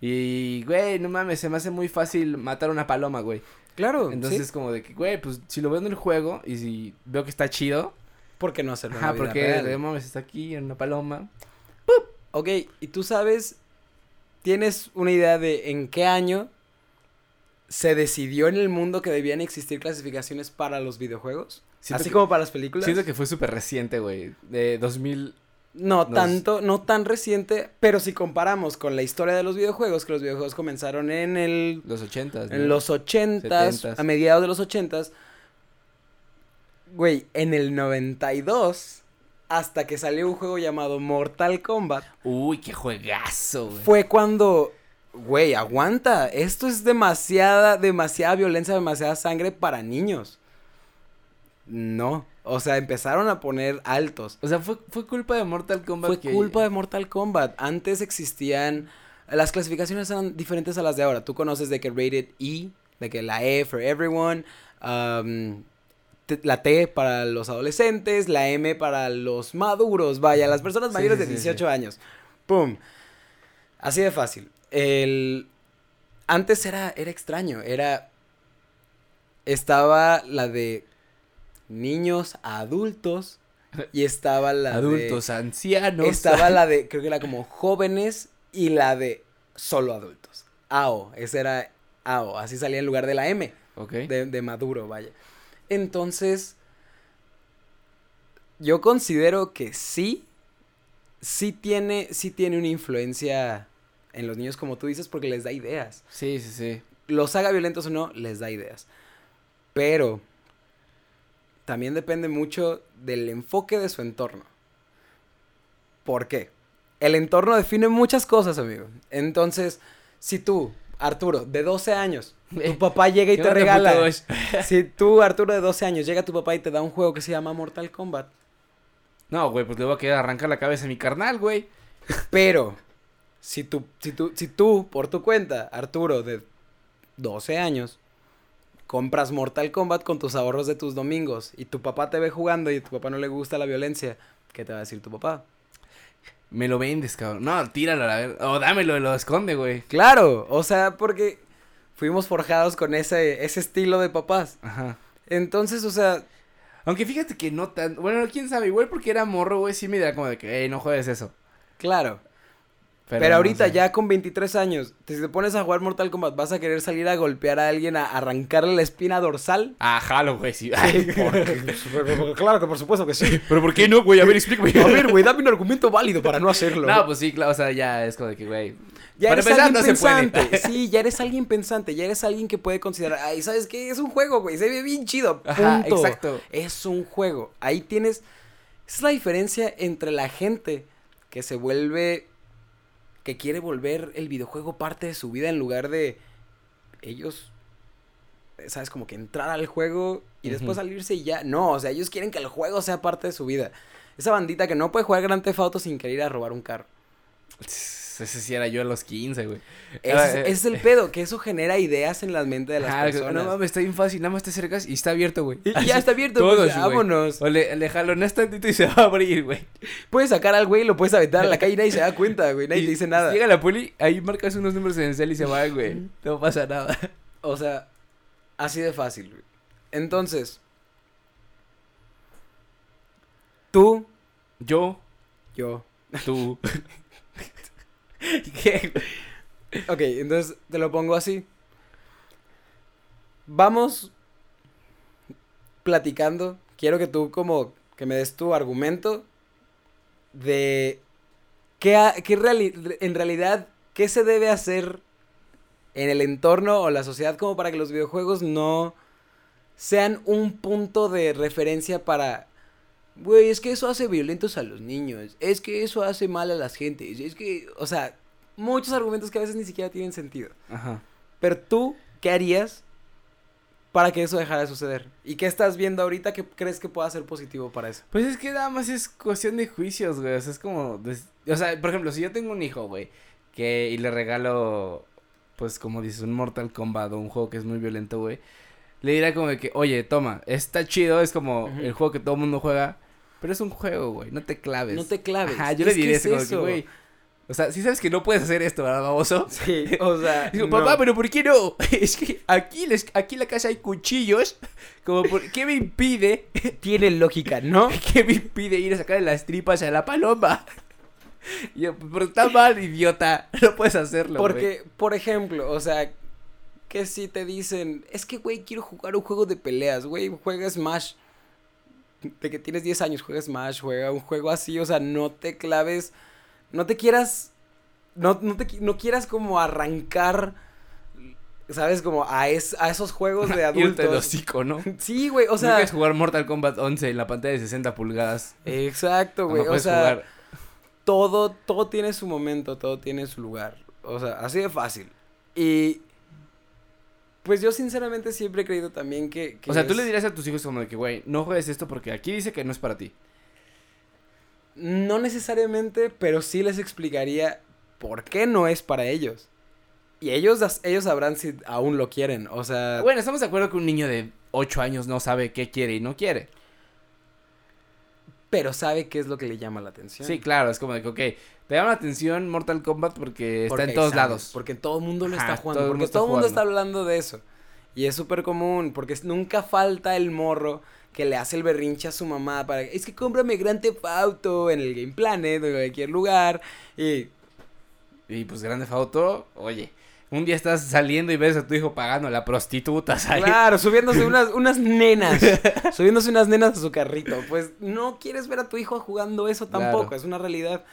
Y, güey, no mames, se me hace muy fácil matar una paloma, güey. Claro. Entonces, sí. como de que, güey, pues si lo veo en el juego y si veo que está chido, ¿por qué no hacerlo? vida porque de mames está aquí en una paloma. Ok, y tú sabes, ¿tienes una idea de en qué año se decidió en el mundo que debían existir clasificaciones para los videojuegos? Siento Así que- como para las películas. Siento que fue súper reciente, güey, de 2000. No tanto, no tan reciente, pero si comparamos con la historia de los videojuegos, que los videojuegos comenzaron en el Los ochentas, en los ochentas, a mediados de los ochentas, güey, en el 92, hasta que salió un juego llamado Mortal Kombat, Uy, qué juegazo, güey. fue cuando, güey, aguanta, esto es demasiada, demasiada violencia, demasiada sangre para niños. No, o sea, empezaron a poner altos. O sea, fue, fue culpa de Mortal Kombat. Fue que- culpa de Mortal Kombat. Antes existían. Las clasificaciones eran diferentes a las de ahora. Tú conoces de que rated E, de que la E for everyone, um, la T para los adolescentes, la M para los maduros, vaya, las personas mayores sí, de sí, 18 sí. años. ¡Pum! Así de fácil. El... Antes era, era extraño, era... Estaba la de niños a adultos y estaba la de... Adultos, ancianos. Estaba la de, creo que era como jóvenes y la de solo adultos. AO, ese era AO, así salía en lugar de la M, Ok. de, de maduro, vaya. Entonces, yo considero que sí, sí tiene, sí tiene una influencia en los niños, como tú dices, porque les da ideas. Sí, sí, sí. Los haga violentos o no, les da ideas. Pero también depende mucho del enfoque de su entorno. ¿Por qué? El entorno define muchas cosas, amigo. Entonces, si tú, Arturo, de 12 años, tu papá llega y ¿Qué te regala. Si tú, Arturo, de 12 años, llega tu papá y te da un juego que se llama Mortal Kombat. No, güey, pues le voy a querer arrancar la cabeza a mi carnal, güey. Pero, si tú, si tú, si tú, por tu cuenta, Arturo, de 12 años, compras Mortal Kombat con tus ahorros de tus domingos y tu papá te ve jugando y a tu papá no le gusta la violencia, ¿qué te va a decir tu papá? Me lo vendes, cabrón. No, tíralo a la. O dámelo lo esconde, güey. Claro, o sea, porque fuimos forjados con ese, ese estilo de papás. Ajá. Entonces, o sea, Aunque fíjate que no tan. Bueno, quién sabe, igual porque era morro, güey, sí me da como de que, ey, no juegues eso. claro. Pero, ahorita sé. ya con 23 años, te- si te pones a jugar Mortal Kombat, vas a querer salir a golpear a alguien, a arrancarle la espina dorsal. Ah, jalo, güey, sí. Ay, claro que por supuesto que sí. Pero ¿por qué no, güey? A ver, explícame. A ver, güey, dame un argumento válido para no hacerlo. No, pues sí, claro, o sea, ya es como de que, güey. ya para eres empezar, alguien no se puede. pensante. Sí, ya eres alguien pensante, ya eres alguien que puede considerar, ay, ¿sabes qué? Es un juego, güey, se ve bien chido. Ajá, punto. exacto. Es un juego. Ahí tienes. Esa es la diferencia entre la gente que se vuelve. Que quiere volver el videojuego parte de su vida en lugar de ellos. ¿Sabes? Como que entrar al juego y después salirse y ya. No, o sea, ellos quieren que el juego sea parte de su vida. Esa bandita que no puede jugar Grand Theft Auto sin querer ir a robar un carro. Ese sí era yo a los 15, güey. Ese, es- ese es el pedo, que eso genera ideas en la mente de las Ajá, personas. No mames, está bien fácil, nada más te acercas y está abierto, güey. Y- ya está abierto, todos, pues, güey. vámonos. O le, le jaloneas tantito y se va a abrir, güey. Puedes sacar al güey y lo puedes aventar a la calle y nadie se da cuenta, güey. Nadie Y te dice nada. Llega la poli, ahí marcas unos números en el cel y se va, güey. No pasa nada. O sea, así de fácil, güey. Entonces, tú, Yo, yo, tú. ¿Qué? Ok, entonces te lo pongo así. Vamos platicando. Quiero que tú como que me des tu argumento de qué, qué en realidad qué se debe hacer en el entorno o la sociedad como para que los videojuegos no sean un punto de referencia para güey, es que eso hace violentos a los niños, es que eso hace mal a las gentes, es que, o sea, muchos argumentos que a veces ni siquiera tienen sentido. Ajá. Pero tú, ¿qué harías para que eso dejara de suceder? ¿Y qué estás viendo ahorita que crees que pueda ser positivo para eso? Pues es que nada más es cuestión de juicios, güey. O sea, es como. des- O sea, por ejemplo, si yo tengo un hijo, güey, que. Y le regalo. Pues como dices, un Mortal Kombat o un juego que es muy violento, güey. Le dirá como de que, oye, toma, está chido, es como el juego que todo el mundo juega. Pero es un juego, güey, no te claves. No te claves. Ajá, yo le diré es eso, güey. O sea, si sabes que no puedes hacer esto, ¿verdad, baboso? Sí, o sea. Digo, no. papá, pero ¿por qué no? Es que aquí, les, aquí en la casa hay cuchillos. Como, por, ¿qué me impide tiene lógica, ¿no? ¿Qué me impide ir a sacarle las tripas a la paloma? Y yo, pero está mal, idiota. No puedes hacerlo. güey. Porque, por ejemplo, o sea, que si te dicen, es que, güey, quiero jugar un juego de peleas, güey, juega Smash. De que tienes 10 años, juega Smash, juega un juego así, o sea, no te claves, no te quieras, no, no te no quieras como arrancar, ¿sabes? Como a, es, a esos juegos de Irte de adultos. hocico, ¿no? Sí, güey, o no sea, quieres jugar Mortal Kombat 11 en la pantalla de 60 pulgadas. exacto, No güey, o puedes sea, jugar. todo, todo tiene su momento, todo tiene su lugar. O sea, así de fácil. Y pues yo sinceramente siempre he creído también que... que O sea, tú le dirías a tus hijos como de que, güey, no juegues esto porque aquí dice que no es para ti. No necesariamente, pero sí les explicaría por qué no es para ellos. Y ellos, ellos sabrán si aún lo quieren. O sea, Bueno, estamos de acuerdo que un niño de 8 años no sabe qué quiere y no quiere. pero sabe qué es lo que le llama la atención. Sí, claro, es como de que, ok, te llama la atención Mortal Kombat porque está en todos lados. Porque todo el mundo lo Ajá, está jugando. todo porque todo el mundo está hablando de eso. Y es súper común. Porque nunca falta el morro que le hace el berrinche a su mamá para es que cómprame Theft Auto en el Game Planet o en cualquier lugar. Y Y pues Grande Auto, oye, un día estás saliendo y ves a tu hijo pagando la prostituta, claro, subiéndose unas, unas nenas. subiéndose unas nenas a su carrito. Pues no quieres ver a tu hijo jugando eso tampoco. Claro. Es una realidad.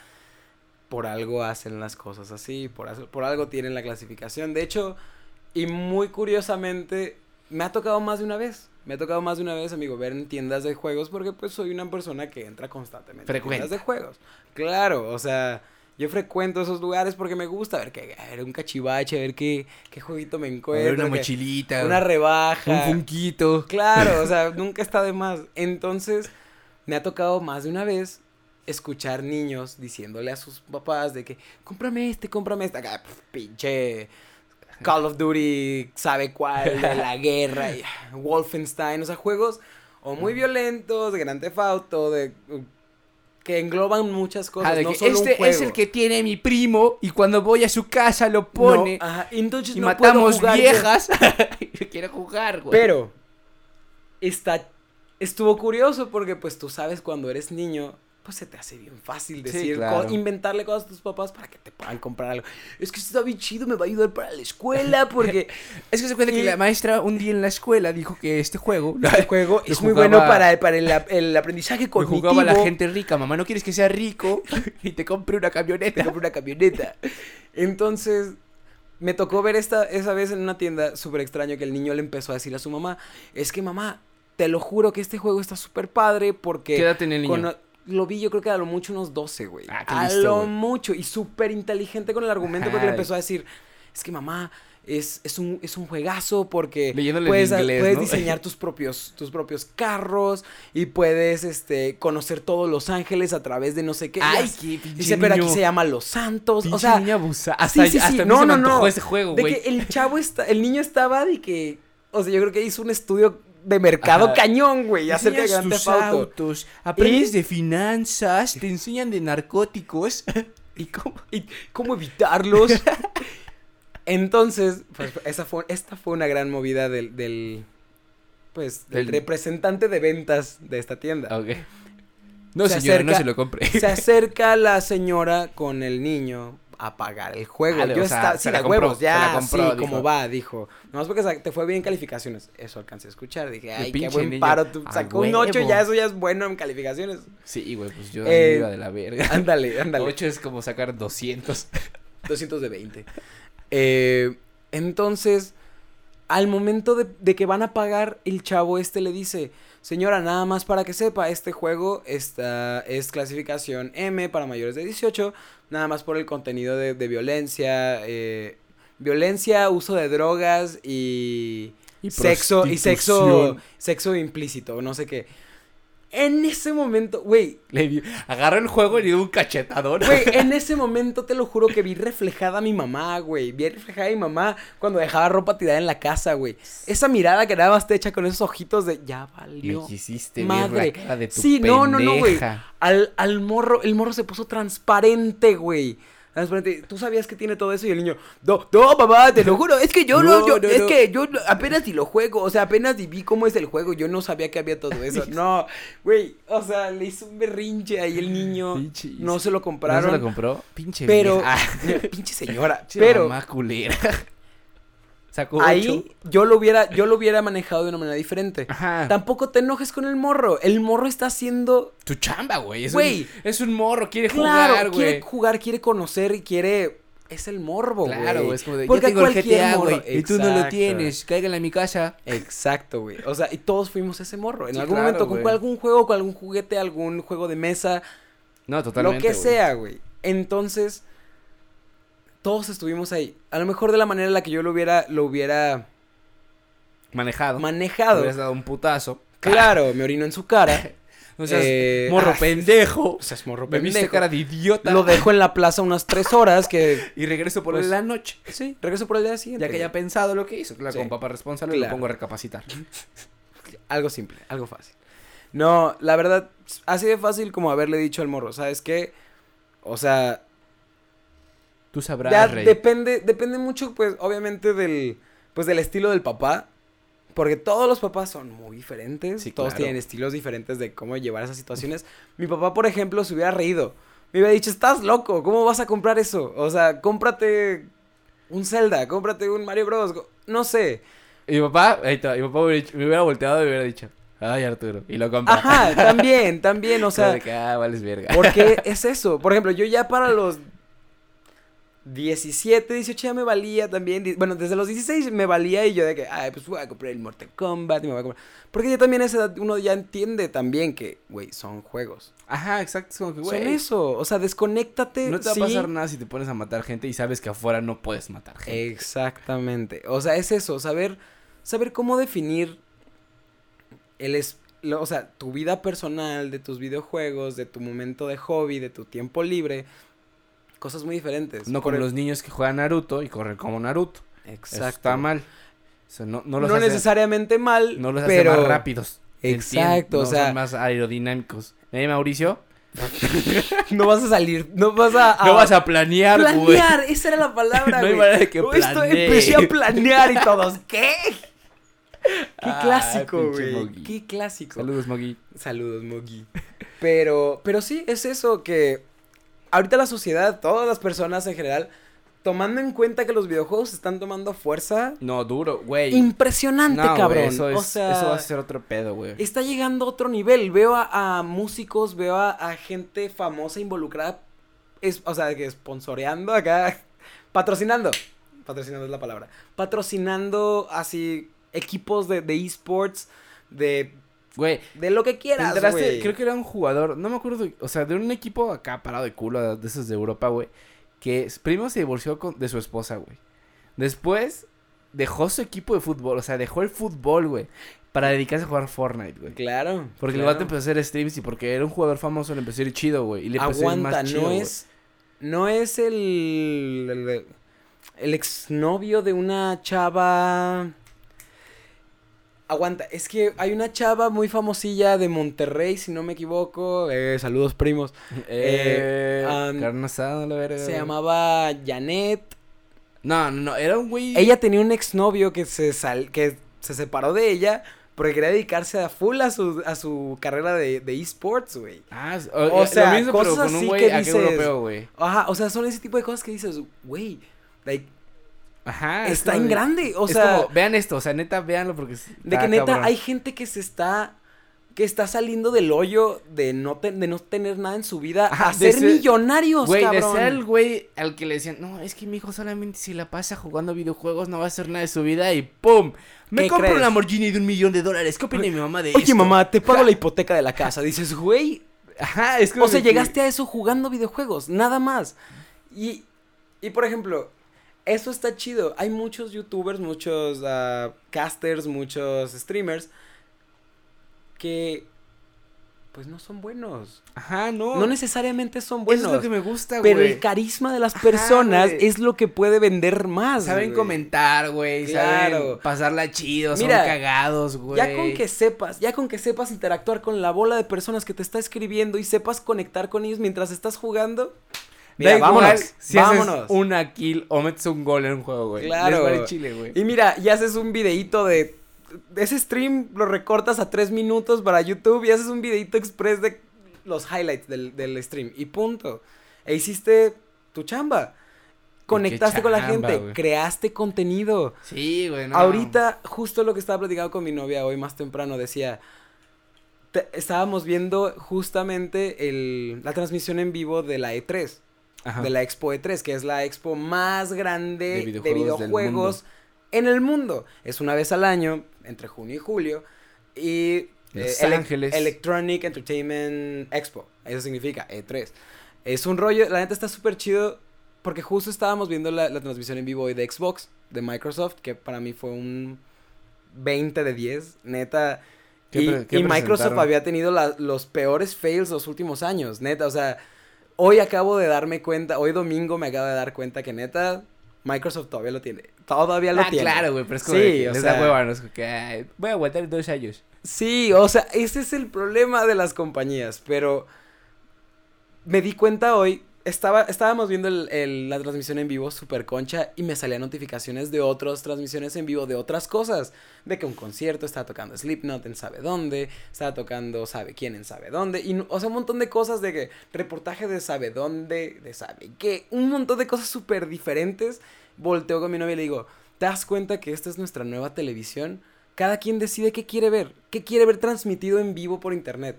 Por algo hacen las cosas así. Por, por algo tienen la clasificación. De hecho, y muy curiosamente, me ha tocado más de una vez. Me ha tocado más de una vez, amigo, ver en tiendas de juegos porque pues soy una persona que entra constantemente en Frecuenta. tiendas de juegos. Claro, o sea, yo frecuento esos lugares porque me gusta ver que a ver un cachivache, a ver qué, qué jueguito me A encuentro. ver, una mochilita, una rebaja. un funquito. Claro, o sea, nunca está de más. Entonces, me ha tocado más de una vez escuchar niños diciéndole a sus papás de que, cómprame este, cómprame este. Acá, pinche Call of Duty, sabe cuál, de la guerra, y, Wolfenstein, o sea, juegos o muy violentos, de Grand Theft Auto, de... uh, que engloban muchas cosas, Ah, de no que solo un este es el que tiene mi primo y cuando voy a su casa lo pone No, ajá, entonces y no puedo matamos viejas. Yo quiero jugar, güey. Pero está estuvo curioso porque pues tú sabes cuando eres niño, pues se te hace bien fácil Sí, decir, claro. inventarle cosas a tus papás para que te puedan comprar algo. Es que está bien chido, me va a ayudar para la escuela porque es que se cuenta y- que la maestra un día en la escuela dijo que este juego este juego es muy bueno para, para el, el aprendizaje cognitivo. jugaba la gente rica. Mamá, ¿no quieres que sea rico y te compre una te camioneta? compré una camioneta. Entonces, me tocó ver esta, esa vez en una tienda súper extraño que el niño le empezó a decir a su mamá, es que mamá, te lo juro que este juego está súper padre porque... ¿Qué edad tenía el niño? Lo vi yo creo que a lo mucho unos 12, güey. Ah, a listo, lo mucho. Y súper inteligente con el argumento porque le empezó a decir, es que mamá, es, es, un, es un juegazo porque Leyéndole puedes, inglés, puedes ¿no? diseñar tus propios, tus propios carros y puedes este, conocer todos Los Ángeles a través de no sé qué. Ay, qué Dice, pero aquí se llama Los Santos. O sea, niño abusa- Hasta, sí, sí. hasta a mí No, se no, no. ese juego, de que el chavo está, el niño estaba de que, o sea, yo creo que hizo un estudio de mercado Ajá. cañón, güey, acerca de Grand Theft Auto. autos, aprendes Y- de finanzas, te enseñan de narcóticos. ¿Y cómo? y cómo evitarlos. Entonces, pues, esa fue, esta fue una gran movida del, del pues, del Del- representante de ventas de esta tienda. Ok. No, Se señora, no acerca- se lo compre. Se acerca la señora con el niño a pagar el juego. Yo o sea, estaba, sí, la compró, huevos, la ya, compró, sí, como va, dijo. Nomás porque te fue bien en calificaciones. Eso alcancé a escuchar. Dije, ay, qué buen niño, paro. Tú sacó un 8 huevo. ya, eso ya es bueno en calificaciones. Sí, güey, pues yo Eh, iba de la verga. Ándale, ándale. 8 es como sacar 200. 200 de 20. Eh, entonces, al momento de, de que van a pagar, el chavo este le dice, señora, nada más para que sepa, este juego está, es clasificación M para mayores de 18, nada más por el contenido de, de violencia, eh, violencia, uso de drogas y, Y sexo, y sexo, sexo implícito, no sé qué. En ese momento, güey, Le agarró el juego y le dio un cachetador. Güey, en ese momento te lo juro que vi reflejada a mi mamá, güey. Vi reflejada a mi mamá cuando dejaba ropa tirada en la casa, güey. Esa mirada que nada más te echa con esos ojitos de ya Me valió. quisiste madre. ver la cara de tu Sí, no, no, no, güey. Al, al morro, el morro se puso transparente, güey. Transparente. Tú sabías que tiene todo eso y el niño, no, no, papá, te lo juro, es que yo no, No, yo, no, es no. que yo no- apenas si lo juego, o sea, apenas si vi cómo es el juego, yo no sabía que había todo eso. No, güey, o sea, le hizo un berrinche ahí el niño, Pinche- no se lo ¿No compraron. se lo compró? Pinche Pero, pinche señora, Pinche pero mamá culera. Sacó ahí ocho. yo lo hubiera, yo lo hubiera manejado de una manera diferente. Ajá. Tampoco te enojes con el morro. El morro está haciendo, Tu chamba, güey. Es, Güey. Un, es un morro, quiere claro, jugar, quiere güey. jugar, quiere conocer y quiere, es el morbo, güey. Claro, güey. Es como de, Porque yo tengo el GTA, güey. Y tú no lo tienes. Cáigale a mi casa. Exacto, güey. O sea, y todos fuimos ese morro. En Sí, algún claro, momento, con algún juego, con algún juguete, algún juego de mesa, No, totalmente. lo que güey. sea, güey. Entonces, todos estuvimos ahí. A lo mejor de la manera en la que yo lo hubiera, lo hubiera Manejado. manejado. Hubieras dado un putazo. Claro, me orino en su cara. O sea, Eh, morro ah, pendejo. O sea, es morro Me viste pendejo. cara de idiota. Lo dejo en la plaza unas tres horas que... Y regreso por Pues, la noche. Sí, regreso por el día siguiente. Ya que haya pensado lo que hizo. Claro, Sí. con papá responsable Claro. lo pongo a recapacitar. Algo simple, algo fácil. No, la verdad, así de fácil como haberle dicho al morro, ¿sabes qué? O sea, Tú sabrás, ya rey. depende, depende mucho, pues, obviamente del, pues, del estilo del papá. Porque todos los papás son muy diferentes. Sí, todos claro. tienen estilos diferentes de cómo llevar esas situaciones. Mi papá, por ejemplo, se hubiera reído. Me hubiera dicho, estás loco, ¿cómo vas a comprar eso? O sea, cómprate un Zelda, cómprate un Mario Bros. No sé. Y mi papá, ahí está, mi papá me hubiera volteado y hubiera dicho, ay Arturo, y lo compra. Ajá, también, también, o sea, de que, ah, vales verga. Porque es eso. Por ejemplo, yo ya para los 17, 18 ya me valía también. Bueno, desde los 16 me valía y yo de que, ay, pues voy a comprar el Mortal Kombat y me voy a comprar. Porque ya también a esa edad uno ya entiende también que, güey, son juegos. Ajá, exacto, es como que, güey, Son eso. O sea, desconéctate. no te va sí. a pasar nada si te pones a matar gente y sabes que afuera no puedes matar gente. Exactamente. O sea, es eso, saber, saber cómo definir el es, lo- o sea, tu vida personal, de tus videojuegos, de tu momento de hobby, de tu tiempo libre. Cosas muy diferentes. no como el- los niños que juegan Naruto y corren como Naruto. Eso Exacto. está mal. O sea, no, no No, hace, necesariamente mal, no los hace pero más rápidos. Exacto, Entiendo, o no sea- son más aerodinámicos. ¿Eh, Mauricio? no vas a salir, no vas a, No vas a planear, güey. planear, esa era la palabra, No hay manera de que esto- empecé a planear y todos, ¿qué? Qué clásico, pinche güey. Moggy. Qué clásico. Saludos, Moggy. Saludos, Mogi. Pero, pero sí, es eso que ahorita la sociedad, todas las personas en general, tomando en cuenta que los videojuegos están tomando fuerza, No, duro, güey. impresionante, No, cabrón. eso, es, o sea, eso va a ser otro pedo, güey. está llegando a otro nivel. Veo a, a músicos, veo a, a gente famosa involucrada, es, o sea, que sponsoreando acá, patrocinando. Patrocinando es la palabra. Patrocinando así equipos de, de esports, de, Güey, de lo que quieras, güey. creo que era un jugador, no me acuerdo, o sea, de un equipo acá parado de culo, de esos de Europa, güey, que primero se divorció con, de su esposa, güey. Después dejó su equipo de fútbol, o sea, dejó el fútbol, güey, para dedicarse a jugar Fortnite, güey. Claro. Porque el claro. vato empezó a hacer streams y porque era un jugador famoso le empezó a ir chido, güey. Y le empezó a ir Aguanta, más chido, no es. No es el. El, el exnovio de una chava. Aguanta, es que hay una chava muy famosilla de Monterrey, si no me equivoco. Eh, saludos, primos. Eh, um, carne asada, la verga. Se llamaba Janet. No, no, no, era un güey. Ella tenía un exnovio que se sal, que se separó de ella porque quería dedicarse a full a su, a su carrera de, de esports, güey. Ah, O o, sea, sea, lo mismo, pero cosas con un así güey que acá dices- europeo, güey. Ajá, o sea, son ese tipo de cosas que dices, güey, like, Ajá. es está en de- grande, o es sea, como, vean esto, o sea, neta, véanlo porque de que neta cabrón. hay gente que se está, que está saliendo del hoyo de no, te- de no tener nada en su vida Ajá, a de ser ser- millonarios, Güey, de cabrón. ser el güey al que le decían, no, es que mi hijo solamente si la pasa jugando videojuegos no va a hacer nada de su vida y ¡pum! Me ¿Qué compro un Lamborghini de un millón de dólares. ¿Qué opina mi mamá de Oye, esto? mamá, te pago la hipoteca de la casa. Dices, güey, Ajá, es O sea, de llegaste a eso jugando videojuegos, nada más. Y, y por ejemplo, eso está chido. Hay muchos youtubers, muchos ah, casters, muchos streamers que pues no son buenos. Ajá, no. No necesariamente son Eso buenos. es lo que me gusta, pero güey. el carisma de las Ajá, personas es lo que puede vender más. Saben comentar, güey. Claro. Saben pasarla chido, Mira, son cagados, güey. Ya con que sepas, ya con que sepas interactuar con la bola de personas que te está escribiendo y sepas conectar con ellos mientras estás jugando. Mira, Da igual vámonos, si vámonos. haces una kill o metes un gol en un juego, güey. Claro. Vale chile, güey. Y mira, y haces un videíto de, ese stream, lo recortas a tres minutos para YouTube y haces un videíto express de los highlights del, del stream. Y punto. E hiciste tu chamba. Conectaste con la gente, creaste contenido. Sí, güey, no. Ahorita, justo lo que estaba platicando con mi novia hoy más temprano, decía, estábamos viendo justamente el, la transmisión en vivo de la E3 Ajá. de la Expo E3, que es la expo más grande De de videojuegos en el mundo. Es una vez al año, entre junio y julio. Y Los Ángeles. Electronic Entertainment Expo. Eso significa E3. Es un rollo, la neta está súper chido. Porque justo estábamos viendo la, la transmisión en vivo hoy de Xbox, de Microsoft, que para mí fue un 20 de 10. Neta. ¿Qué Y, pre- qué y Microsoft había tenido la- los peores fails los últimos años, neta. O sea, hoy acabo de darme cuenta, hoy domingo me acabo de dar cuenta que neta, Microsoft todavía lo tiene. Todavía lo Ah, tiene. claro, güey, pero es como Sí, o sea- hueva, ¿no? Es como que, voy a aguantar dos años. Sí, o sea, ese es el problema de las compañías, pero me di cuenta hoy, estaba, estábamos viendo el- el- la transmisión en vivo super concha y me salían notificaciones de otras transmisiones en vivo de otras cosas, de que un concierto estaba tocando Slipknot en sabe dónde, estaba tocando sabe quién en sabe dónde, y o sea, un montón de cosas de que reportaje de sabe dónde, de sabe qué, un montón de cosas súper diferentes. Volteo con mi novia y le digo, ¿te das cuenta que esta es nuestra nueva televisión? Cada quien decide qué quiere ver, qué quiere ver transmitido en vivo por internet.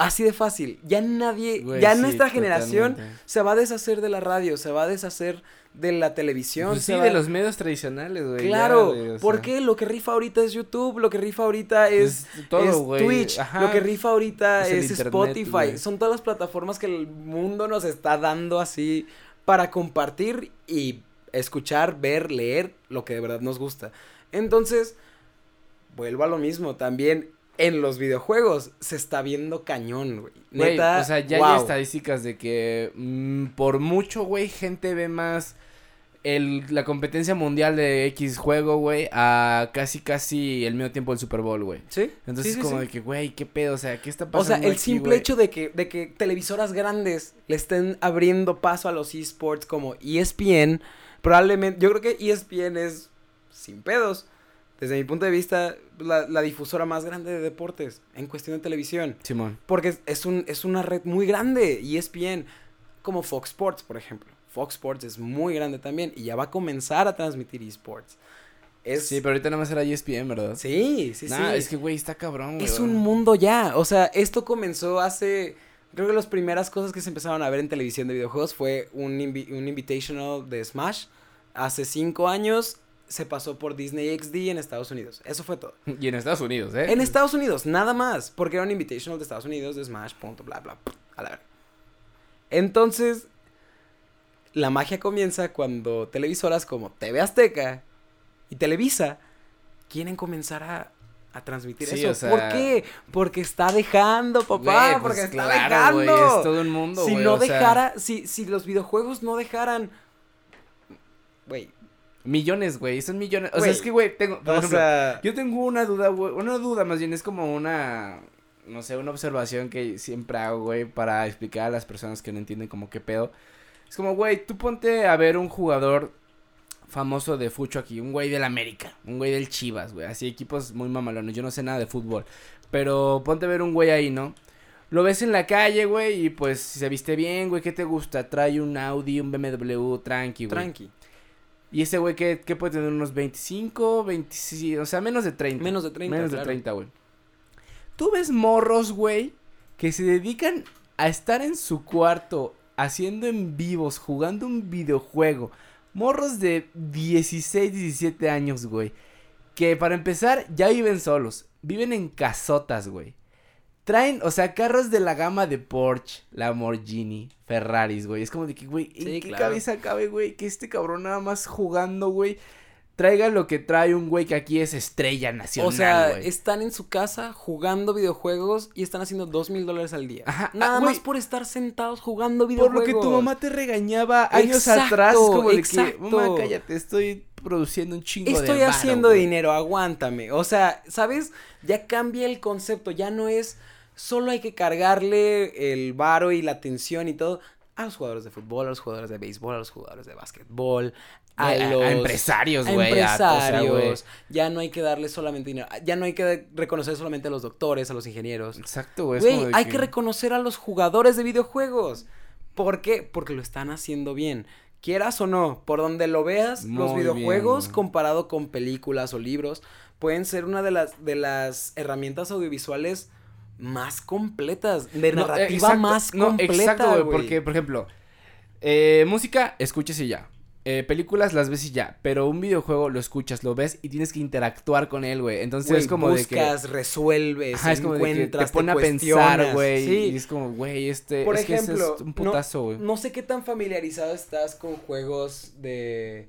Así de fácil. Ya nadie, Güey, ya sí, nuestra generación totalmente. se va a deshacer de la radio, se va a deshacer de la televisión. Pues sí, va- de los medios tradicionales, güey. ya, Claro, güey, o ¿por sea, qué? Lo que rifa ahorita es YouTube, lo que rifa ahorita es, todo, es güey. Twitch, Ajá. lo que rifa ahorita Es el es, internet, Spotify. güey. Son todas las plataformas que el mundo nos está dando así para compartir y escuchar, ver, leer lo que de verdad nos gusta. Entonces, vuelvo a lo mismo, también en los videojuegos se está viendo cañón, güey. Neta, o sea, ya wow. hay estadísticas de que mm, por mucho, güey, gente ve más el, la competencia mundial de X juego, güey, a casi, casi el mismo tiempo del Super Bowl, güey. ¿Sí? Entonces, Sí, sí, como sí. de que, güey, qué pedo, o sea, ¿qué está O pasando sea, el aquí, simple hecho de que, de que televisoras grandes le estén abriendo paso a los esports como ESPN, probablemente, yo creo que ESPN es sin pedos, desde mi punto de vista, la, la difusora más grande de deportes en cuestión de televisión. Simón. Porque es, un, es una red muy grande, ESPN, como Fox Sports, por ejemplo. Fox Sports es muy grande también y ya va a comenzar a transmitir esports. Es, Sí, pero ahorita nada más era ESPN, ¿verdad? sí, sí, Nah, sí. es que, güey, está cabrón, güey. Es un mundo ya. O sea, esto comenzó hace. Creo que las primeras cosas que se empezaron a ver en televisión de videojuegos fue un, invi- un Invitational de Smash. Hace cinco años se pasó por Disney XD en Estados Unidos. Eso fue todo. Y en Estados Unidos, ¿eh? En Estados Unidos, nada más. Porque era un Invitational de Estados Unidos de Smash, punto, bla, bla. A la verga. Entonces, la magia comienza cuando televisoras como TV Azteca y Televisa quieren comenzar a, a transmitir Sí, eso. o sea- ¿Por qué? Porque está dejando, papá. Pues porque está claro, dejando. es todo un mundo, si no sea, dejara, si, si los videojuegos no dejaran. Güey. Millones, güey, son millones. O Güey, sea, es que, güey, tengo, por O ejemplo, sea. yo tengo una duda, güey, una duda más bien, es como una, no sé, una observación que siempre hago, güey, para explicar a las personas que no entienden como qué pedo. Es como, güey, tú ponte a ver un jugador famoso de fucho aquí, un güey del América, un güey del Chivas, güey, así equipos muy mamalones, yo no sé nada de fútbol, pero ponte a ver un güey ahí, ¿no? Lo ves en la calle, güey, y pues se viste bien, güey, ¿qué te gusta? Trae un Audi, un BMW, tranqui, güey. Tranqui. Y ese güey, ¿qué, ¿qué, puede tener? Unos 25, 25, o sea, menos de 30. Menos de 30, Menos claro. de 30, güey. Tú ves morros, güey, que se dedican a estar en su cuarto haciendo en vivos, jugando un videojuego. Morros de 16, 17 años, güey. Que para empezar ya viven solos. Viven en casotas, güey. Traen, o sea, carros de la gama de Porsche, Lamborghini, Ferraris, güey. Es como de que, güey, ¿en Sí, qué claro. cabeza cabe, güey? Que este cabrón nada más jugando, güey. Traiga lo que trae un güey que aquí es estrella nacional, O sea, güey. están en su casa jugando videojuegos y están haciendo dos mil dólares al día. Ajá, Nada ah, más güey. por estar sentados jugando Por videojuegos. lo que tu mamá te regañaba años Exacto, atrás, como de que, exacto. mamá, cállate, estoy produciendo un chingo de Estoy haciendo güey". dinero, aguántame. O sea, ¿sabes? Ya cambia el concepto, ya no es solo hay que cargarle el varo y la atención y todo a los jugadores de fútbol, a los jugadores de béisbol, a los jugadores de básquetbol, a, a- a los empresarios, a güey, a- o sea, empresarios. güey. ya no hay que darle solamente dinero, ya no hay que reconocer solamente a los doctores, a los ingenieros. Exacto, güey. Güey, hay que reconocer a los jugadores de videojuegos. ¿Por qué? Porque lo están haciendo bien. Quieras o no, por donde lo veas, los videojuegos bien. comparado con películas o libros pueden ser una de las de las herramientas audiovisuales más completas, de No, eh, narrativa exacto, más no, completa, exacto, güey, porque, por ejemplo, eh, música, escuchas y ya. Eh, películas las ves y ya, pero un videojuego lo escuchas, lo ves y tienes que interactuar con él, güey. Entonces Güey, es como de que buscas, resuelves, Ajá, es como de que te encuentras, pone a pensar, güey. Sí. Y es como, güey, este. Por es que ejemplo, es un putazo, güey. No sé qué tan familiarizado estás con juegos de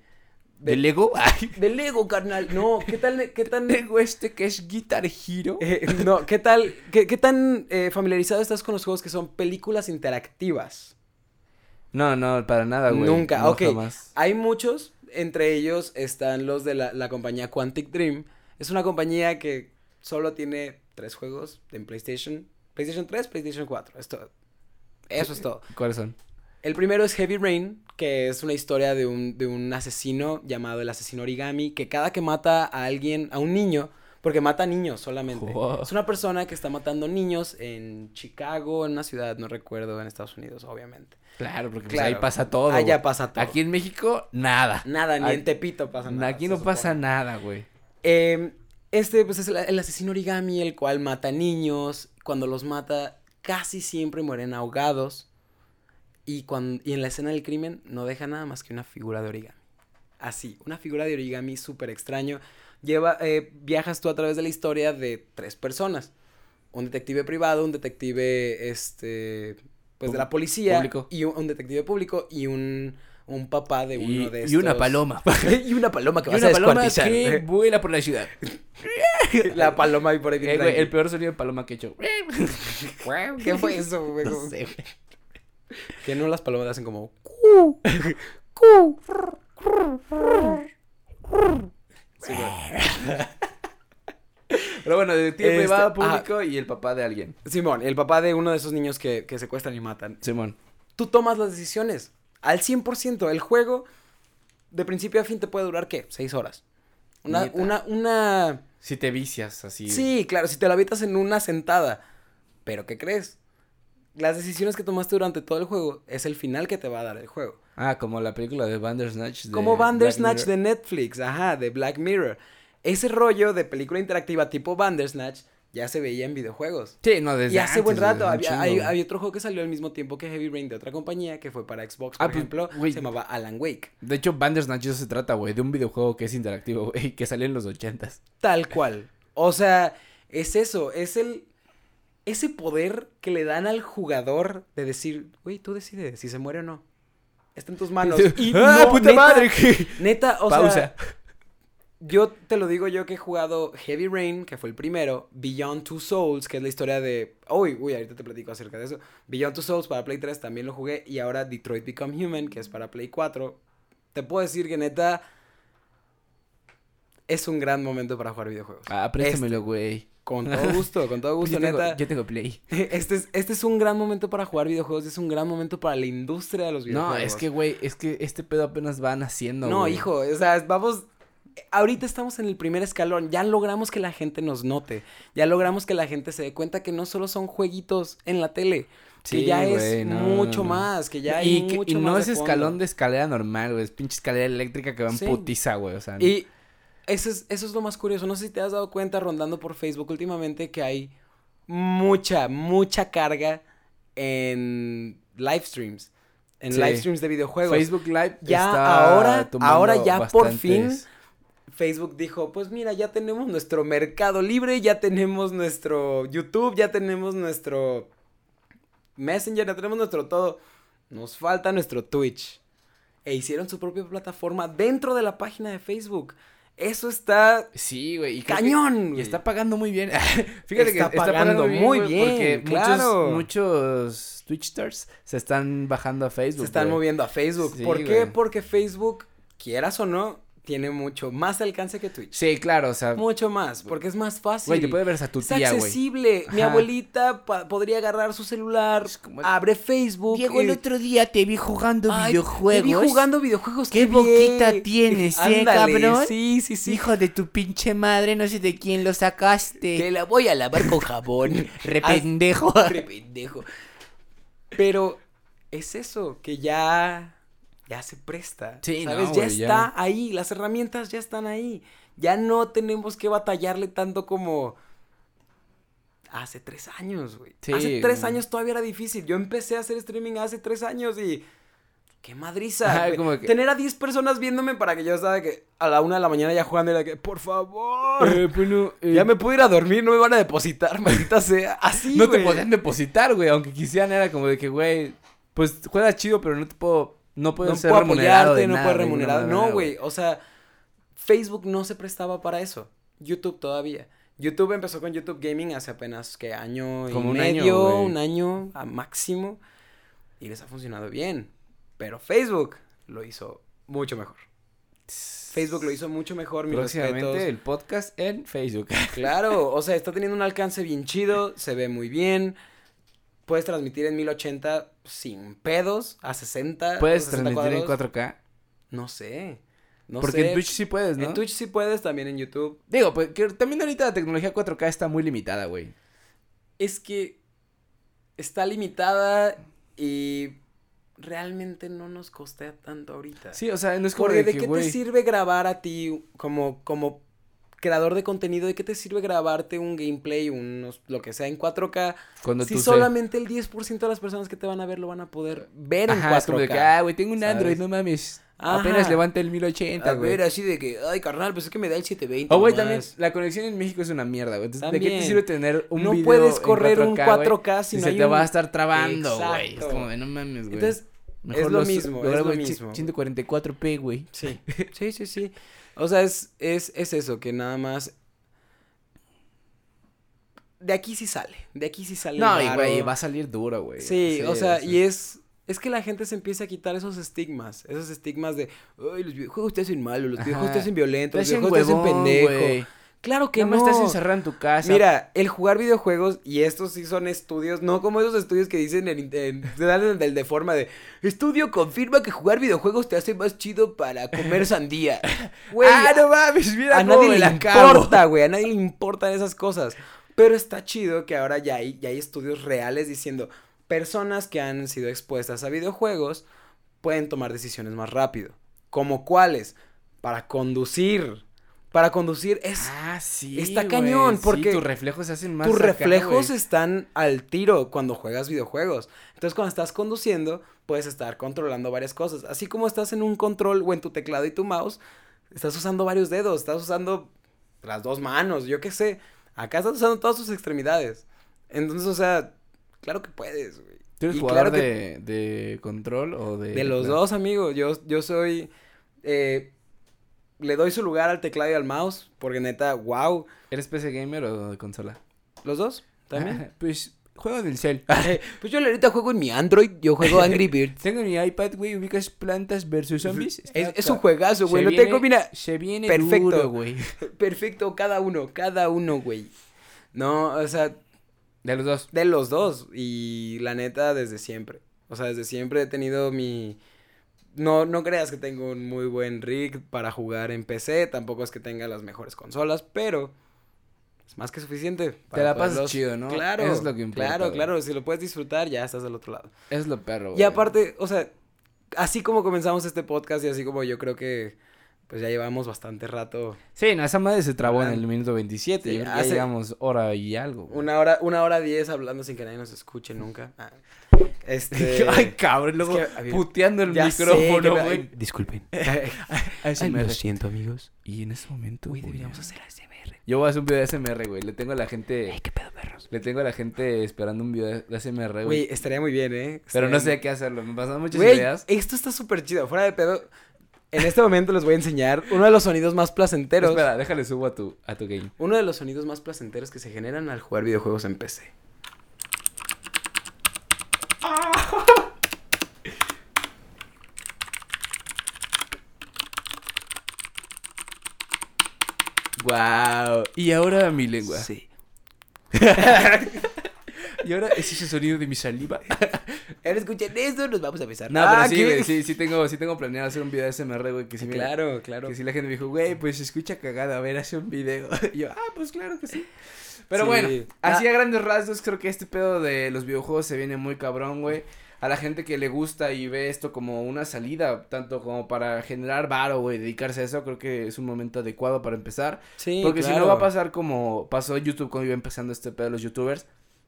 ¿De Lego? Ay, de Lego, carnal. No, ¿qué tal qué tan Lego este que es Guitar Hero. Eh, no, ¿qué tal? ¿Qué, qué tan eh, familiarizado estás con los juegos que son películas interactivas? No, no, para nada, güey. Nunca, no, ok. jamás. Hay muchos, entre ellos están los de la, la compañía Quantic Dream. Es una compañía que solo tiene tres juegos en PlayStation. PlayStation 3, PlayStation 4. Esto, eso es todo. ¿Cuáles son? El primero es Heavy Rain, que es una historia de un, de un asesino llamado el asesino origami, que cada que mata a alguien, a un niño, porque mata niños solamente. Wow. Es una persona que está matando niños en Chicago, en una ciudad, no recuerdo, en Estados Unidos, obviamente. Claro, porque pues, ahí pasa todo. Allá pasa todo. Aquí en México, nada. Nada, ni Ay, en Tepito pasa nada. Aquí no pasa nada, güey. Eh, este, pues, es el, el asesino origami, el cual mata niños. Cuando los mata, casi siempre mueren ahogados. Y, cuando, y en la escena del crimen no deja nada más que una figura de origami. Así, una figura de origami súper extraño. Lleva, eh, viajas tú a través de la historia de tres personas. Un detective privado, un detective, este, pues de la policía. Público. Y un, un detective público y un, un papá de Y, uno de y estos. una paloma. y una paloma que y vas una a paloma que vuela por la ciudad. La paloma ahí por ahí. Eh, güey, el peor sonido de paloma que he hecho. ¿Qué fue eso, güey? No sé. Que no las palomas hacen como... Sí. Pero bueno, detective Este, privado, ah. público y el papá de alguien. Simón, el papá de uno de esos niños que, que secuestran y matan. Simón. Tú tomas las decisiones al 100%. El juego, de principio a fin, te puede durar, ¿qué? Seis horas. Una, una, una... Si te vicias así. Sí, claro, si te la habitas en una sentada. Pero, ¿qué crees? Las decisiones que tomaste durante todo el juego es el final que te va a dar el juego. Ah, como la película de Bandersnatch. de Como Bandersnatch de. Netflix, ajá, de Black Mirror. Ese rollo de película interactiva tipo Bandersnatch ya se veía en videojuegos. Sí, no, desde y hace buen rato, había, hay- otro juego que salió al mismo tiempo que Heavy Rain de otra compañía que fue para Xbox, Ah, por pues, ejemplo, se llamaba Alan Wake. De hecho, Bandersnatch eso se trata, güey, de un videojuego que es interactivo, güey, que salió en los ochentas. Tal cual. O sea, es eso, es el ese poder que le dan al jugador de decir, güey, tú decides si se muere o no. Está en tus manos. Y ¡Ah, no, puta neta, madre! Neta, o Pausa. sea, yo te lo digo yo que he jugado Heavy Rain, que fue el primero, Beyond Two Souls, que es la historia de... Uy, uy, ahorita te platico acerca de eso. Beyond Two Souls para Play 3 también lo jugué y ahora Detroit Become Human, que es para Play 4. Te puedo decir que neta es un gran momento para jugar videojuegos. Ah, préstamelo, güey. Con todo gusto, con todo gusto, yo tengo, neta. Yo tengo Play. Este es, este es un gran momento para jugar videojuegos, es un gran momento para la industria de los videojuegos. No, es que, güey, es que este pedo apenas va naciendo, No, hijo, o sea, vamos. Ahorita estamos en el primer escalón. Ya logramos que la gente nos note. Ya logramos que la gente se dé cuenta que no solo son jueguitos en la tele. que Sí, ya es no, mucho no, no. más. Que ya hay y, que- mucho y no más es fondo. escalón de escalera normal, güey. Es pinche escalera eléctrica que va en Sí. putiza, güey. O sea, Y eso es, eso es lo más curioso. No sé si te has dado cuenta rondando por Facebook últimamente que hay mucha, mucha carga en live streams. En Sí. live streams de videojuegos. Facebook Live Ya está ahora- ahora ya por fin Facebook dijo, pues mira, ya tenemos nuestro Mercado Libre, ya tenemos nuestro YouTube, ya tenemos nuestro Messenger, ya tenemos nuestro todo. Nos falta nuestro Twitch. E hicieron su propia plataforma dentro de la página de Facebook. Eso está Sí, güey. y creo que- cañón. Y está pagando muy bien. Fíjate Está que está pagando pagando muy bien, Porque claro. muchos, muchos Twitch stars se están bajando a Facebook. Se están güey. moviendo a Facebook. Sí, ¿Por qué? güey. Porque Facebook, quieras o no, tiene mucho más alcance que Twitch. Sí, claro, o sea. Mucho más, porque es más fácil. Güey, te puede ver hasta tu Es tía, güey. accesible. Mi abuelita podría agarrar su celular, Es como- abre Facebook. Diego, el y- otro día te vi jugando Ay, videojuegos. Te vi jugando videojuegos. ¿Qué bien. boquita tienes, eh, Ándale, cabrón? Sí, sí, sí. Hijo de tu pinche madre, no sé de quién lo sacaste. Que la voy a lavar con jabón. Rependejo. Haz- re pendejo. Pero es eso, que ya. Ya se presta. Sí, no, ¿Sabes? ya güey, ya. está ahí. Las herramientas ya están ahí. Ya no tenemos que batallarle tanto como. Hace tres años, güey. Sí, hace tres años todavía era difícil. Yo empecé a hacer streaming hace tres años y. ¡Qué madriza! Como que- Tener a 10 personas viéndome para que yo estaba que a la una de la mañana ya jugando era que, por favor. Eh, bueno, eh, ya me puedo ir a dormir, no me van a depositar, maldita sea. Así, no te podían depositar, güey. Aunque quisieran, era como de que, güey, pues juegas chido, pero no te puedo. No puedo no ser puedo remunerado. apoyarte, de no nada, de remunerar. No, güey. O sea, Facebook no se prestaba para eso. YouTube todavía. YouTube empezó con YouTube Gaming hace apenas que año y un año, medio, güey. un año a máximo. Y les ha funcionado bien. Pero Facebook lo hizo mucho mejor. Facebook lo hizo mucho mejor, mis Próximamente respetos. el podcast en Facebook. Claro, o sea, está teniendo un alcance bien chido, se ve muy bien. Puedes transmitir en 1080 sin pedos, a 60. ¿Puedes 60 transmitir en cuadros. 4K? No sé. No Porque sé. en Twitch sí puedes, ¿no? En Twitch sí puedes, también en YouTube. Digo, pues que también ahorita la tecnología 4K está muy limitada, güey. Es que está limitada y realmente no nos costea tanto ahorita. Sí, o sea, no es como Porque de de que, qué te sirve grabar a ti como, como creador de contenido, ¿de qué te sirve grabarte un gameplay, unos, lo que sea en 4K? Cuando si tú se- solamente el 10% de las personas que te van a ver lo van a poder ver en Ajá, es como de 4K. que, ah, güey, tengo un ¿sabes? Android, no mames. Ajá. Apenas levanta el 1080, a güey. ver, así de que, ay, carnal, pues es que me da el 720. O, güey, nomás". también la conexión en México es una mierda, güey. Entonces, ¿de qué te sirve tener un No video puedes en correr un 4K, güey, 4K si no se hay te un- va a estar trabando, güey. Es como de, no mames, güey. Entonces, es lo los- mismo, es lo en mismo. 144p, güey. Sí, sí, sí, sí. O sea, es, es, es eso, que nada más... De aquí sí sale, de aquí sí sale. No, y güey, va a salir duro, güey. Sí, o sea, y es... Es que la gente se empieza a quitar esos estigmas, esos estigmas de, ay, los videojuegos te hacen malo, los videojuegos te hacen violento, Te los videojuegos te hacen pendejo. güey. Claro que no no. estás encerrado en tu casa. Mira, el jugar videojuegos, y estos sí son estudios, no como esos estudios que dicen en, en- te dan el del de forma de estudio confirma que jugar videojuegos te hace más chido para comer sandía. Güey, ah, no mames, mira a cómo nadie me le importa, güey, a nadie le importan esas cosas. Pero está chido que ahora ya hay, ya hay estudios reales diciendo, personas que han sido expuestas a videojuegos pueden tomar decisiones más rápido. ¿Como cuáles? Para conducir. Para conducir es Ah, sí. Está cañón, porque tus reflejos se hacen más. tus acá, reflejos están al tiro cuando juegas videojuegos. Entonces, cuando estás conduciendo, puedes estar controlando varias cosas. Así como estás en un control o en tu teclado y tu mouse, estás usando varios dedos, estás usando las dos manos, yo qué sé. Acá estás usando todas tus extremidades. Entonces, o sea, claro que puedes, güey. ¿Tú eres y jugador claro que- de, de control o de.? De los dos, amigo. Yo, yo soy. eh, le doy su lugar al teclado y al mouse. Porque neta, wow. ¿Eres PC gamer o de consola? ¿Los dos? ¿También? Ah, pues juego del cel. Eh, pues yo ahorita juego en mi Android. Yo juego Angry Birds. Tengo mi iPad, güey, ubicas plantas versus zombies. Es, un juegazo, güey. Lo tengo, mira. Se viene perfecto. duro, güey. Perfecto, cada uno, cada uno, güey. No, o sea, De los dos. de los dos. Y la neta, desde siempre. O sea, desde siempre he tenido mi. No, no creas que tengo un muy buen rig para jugar en PC. Tampoco es que tenga las mejores consolas, pero es más que suficiente. Te la pasas poderlos- chido, ¿no? Claro. Es lo que importa, Claro, güey. claro. Si lo puedes disfrutar, ya estás del otro lado. Es lo perro, güey. Y aparte, o sea, así como comenzamos este podcast y así como yo creo que pues ya llevamos bastante rato. Sí, no, esa madre se trabó en el minuto 27. Sí, hace- ya llegamos hora y algo. güey. Una hora, una hora diez hablando sin que nadie nos escuche nunca. Ah. Este. Ay, cabrón, luego que, puteando el micrófono, me- güey. ay, Disculpen. ASMR. siento, amigos. Y en ese momento. Voy deberíamos hacer ASMR. Yo voy a hacer un video de ASMR, güey. Le tengo a la gente. qué pedo, perros. Le tengo a la gente esperando un video de ASMR, güey. Güey, estaría muy bien, ¿eh? Pero no sé qué hacerlo. Me pasan muchas Güey, ideas. esto está súper chido. Fuera de pedo. En este momento les voy a enseñar uno de los sonidos más placenteros. Espera, déjale subo a tu, a tu game. Uno de los sonidos más placenteros que se generan al jugar videojuegos en PC. Wow. Y ahora mi lengua. Sí. Y ahora es ese sonido de mi saliva. Ahora escuchen eso, nos vamos a besar. No, Ah, pero sí, ¿qué? güey, sí, sí tengo, sí tengo planeado hacer un video de ASMR, güey, que sí me- Claro, claro. Que sí la gente me dijo, güey, pues se escucha cagada, a ver, hace un video. Y yo, ah, pues claro que sí. Pero Sí. bueno, así Ah. a grandes rasgos, creo que este pedo de los videojuegos se viene muy cabrón, güey. A la gente que le gusta y ve esto como una salida, tanto como para generar varo, güey, dedicarse a eso, creo que es un momento adecuado para empezar. Sí, Porque si no va a pasar como pasó YouTube cuando iba empezando este pedo de los youtubers.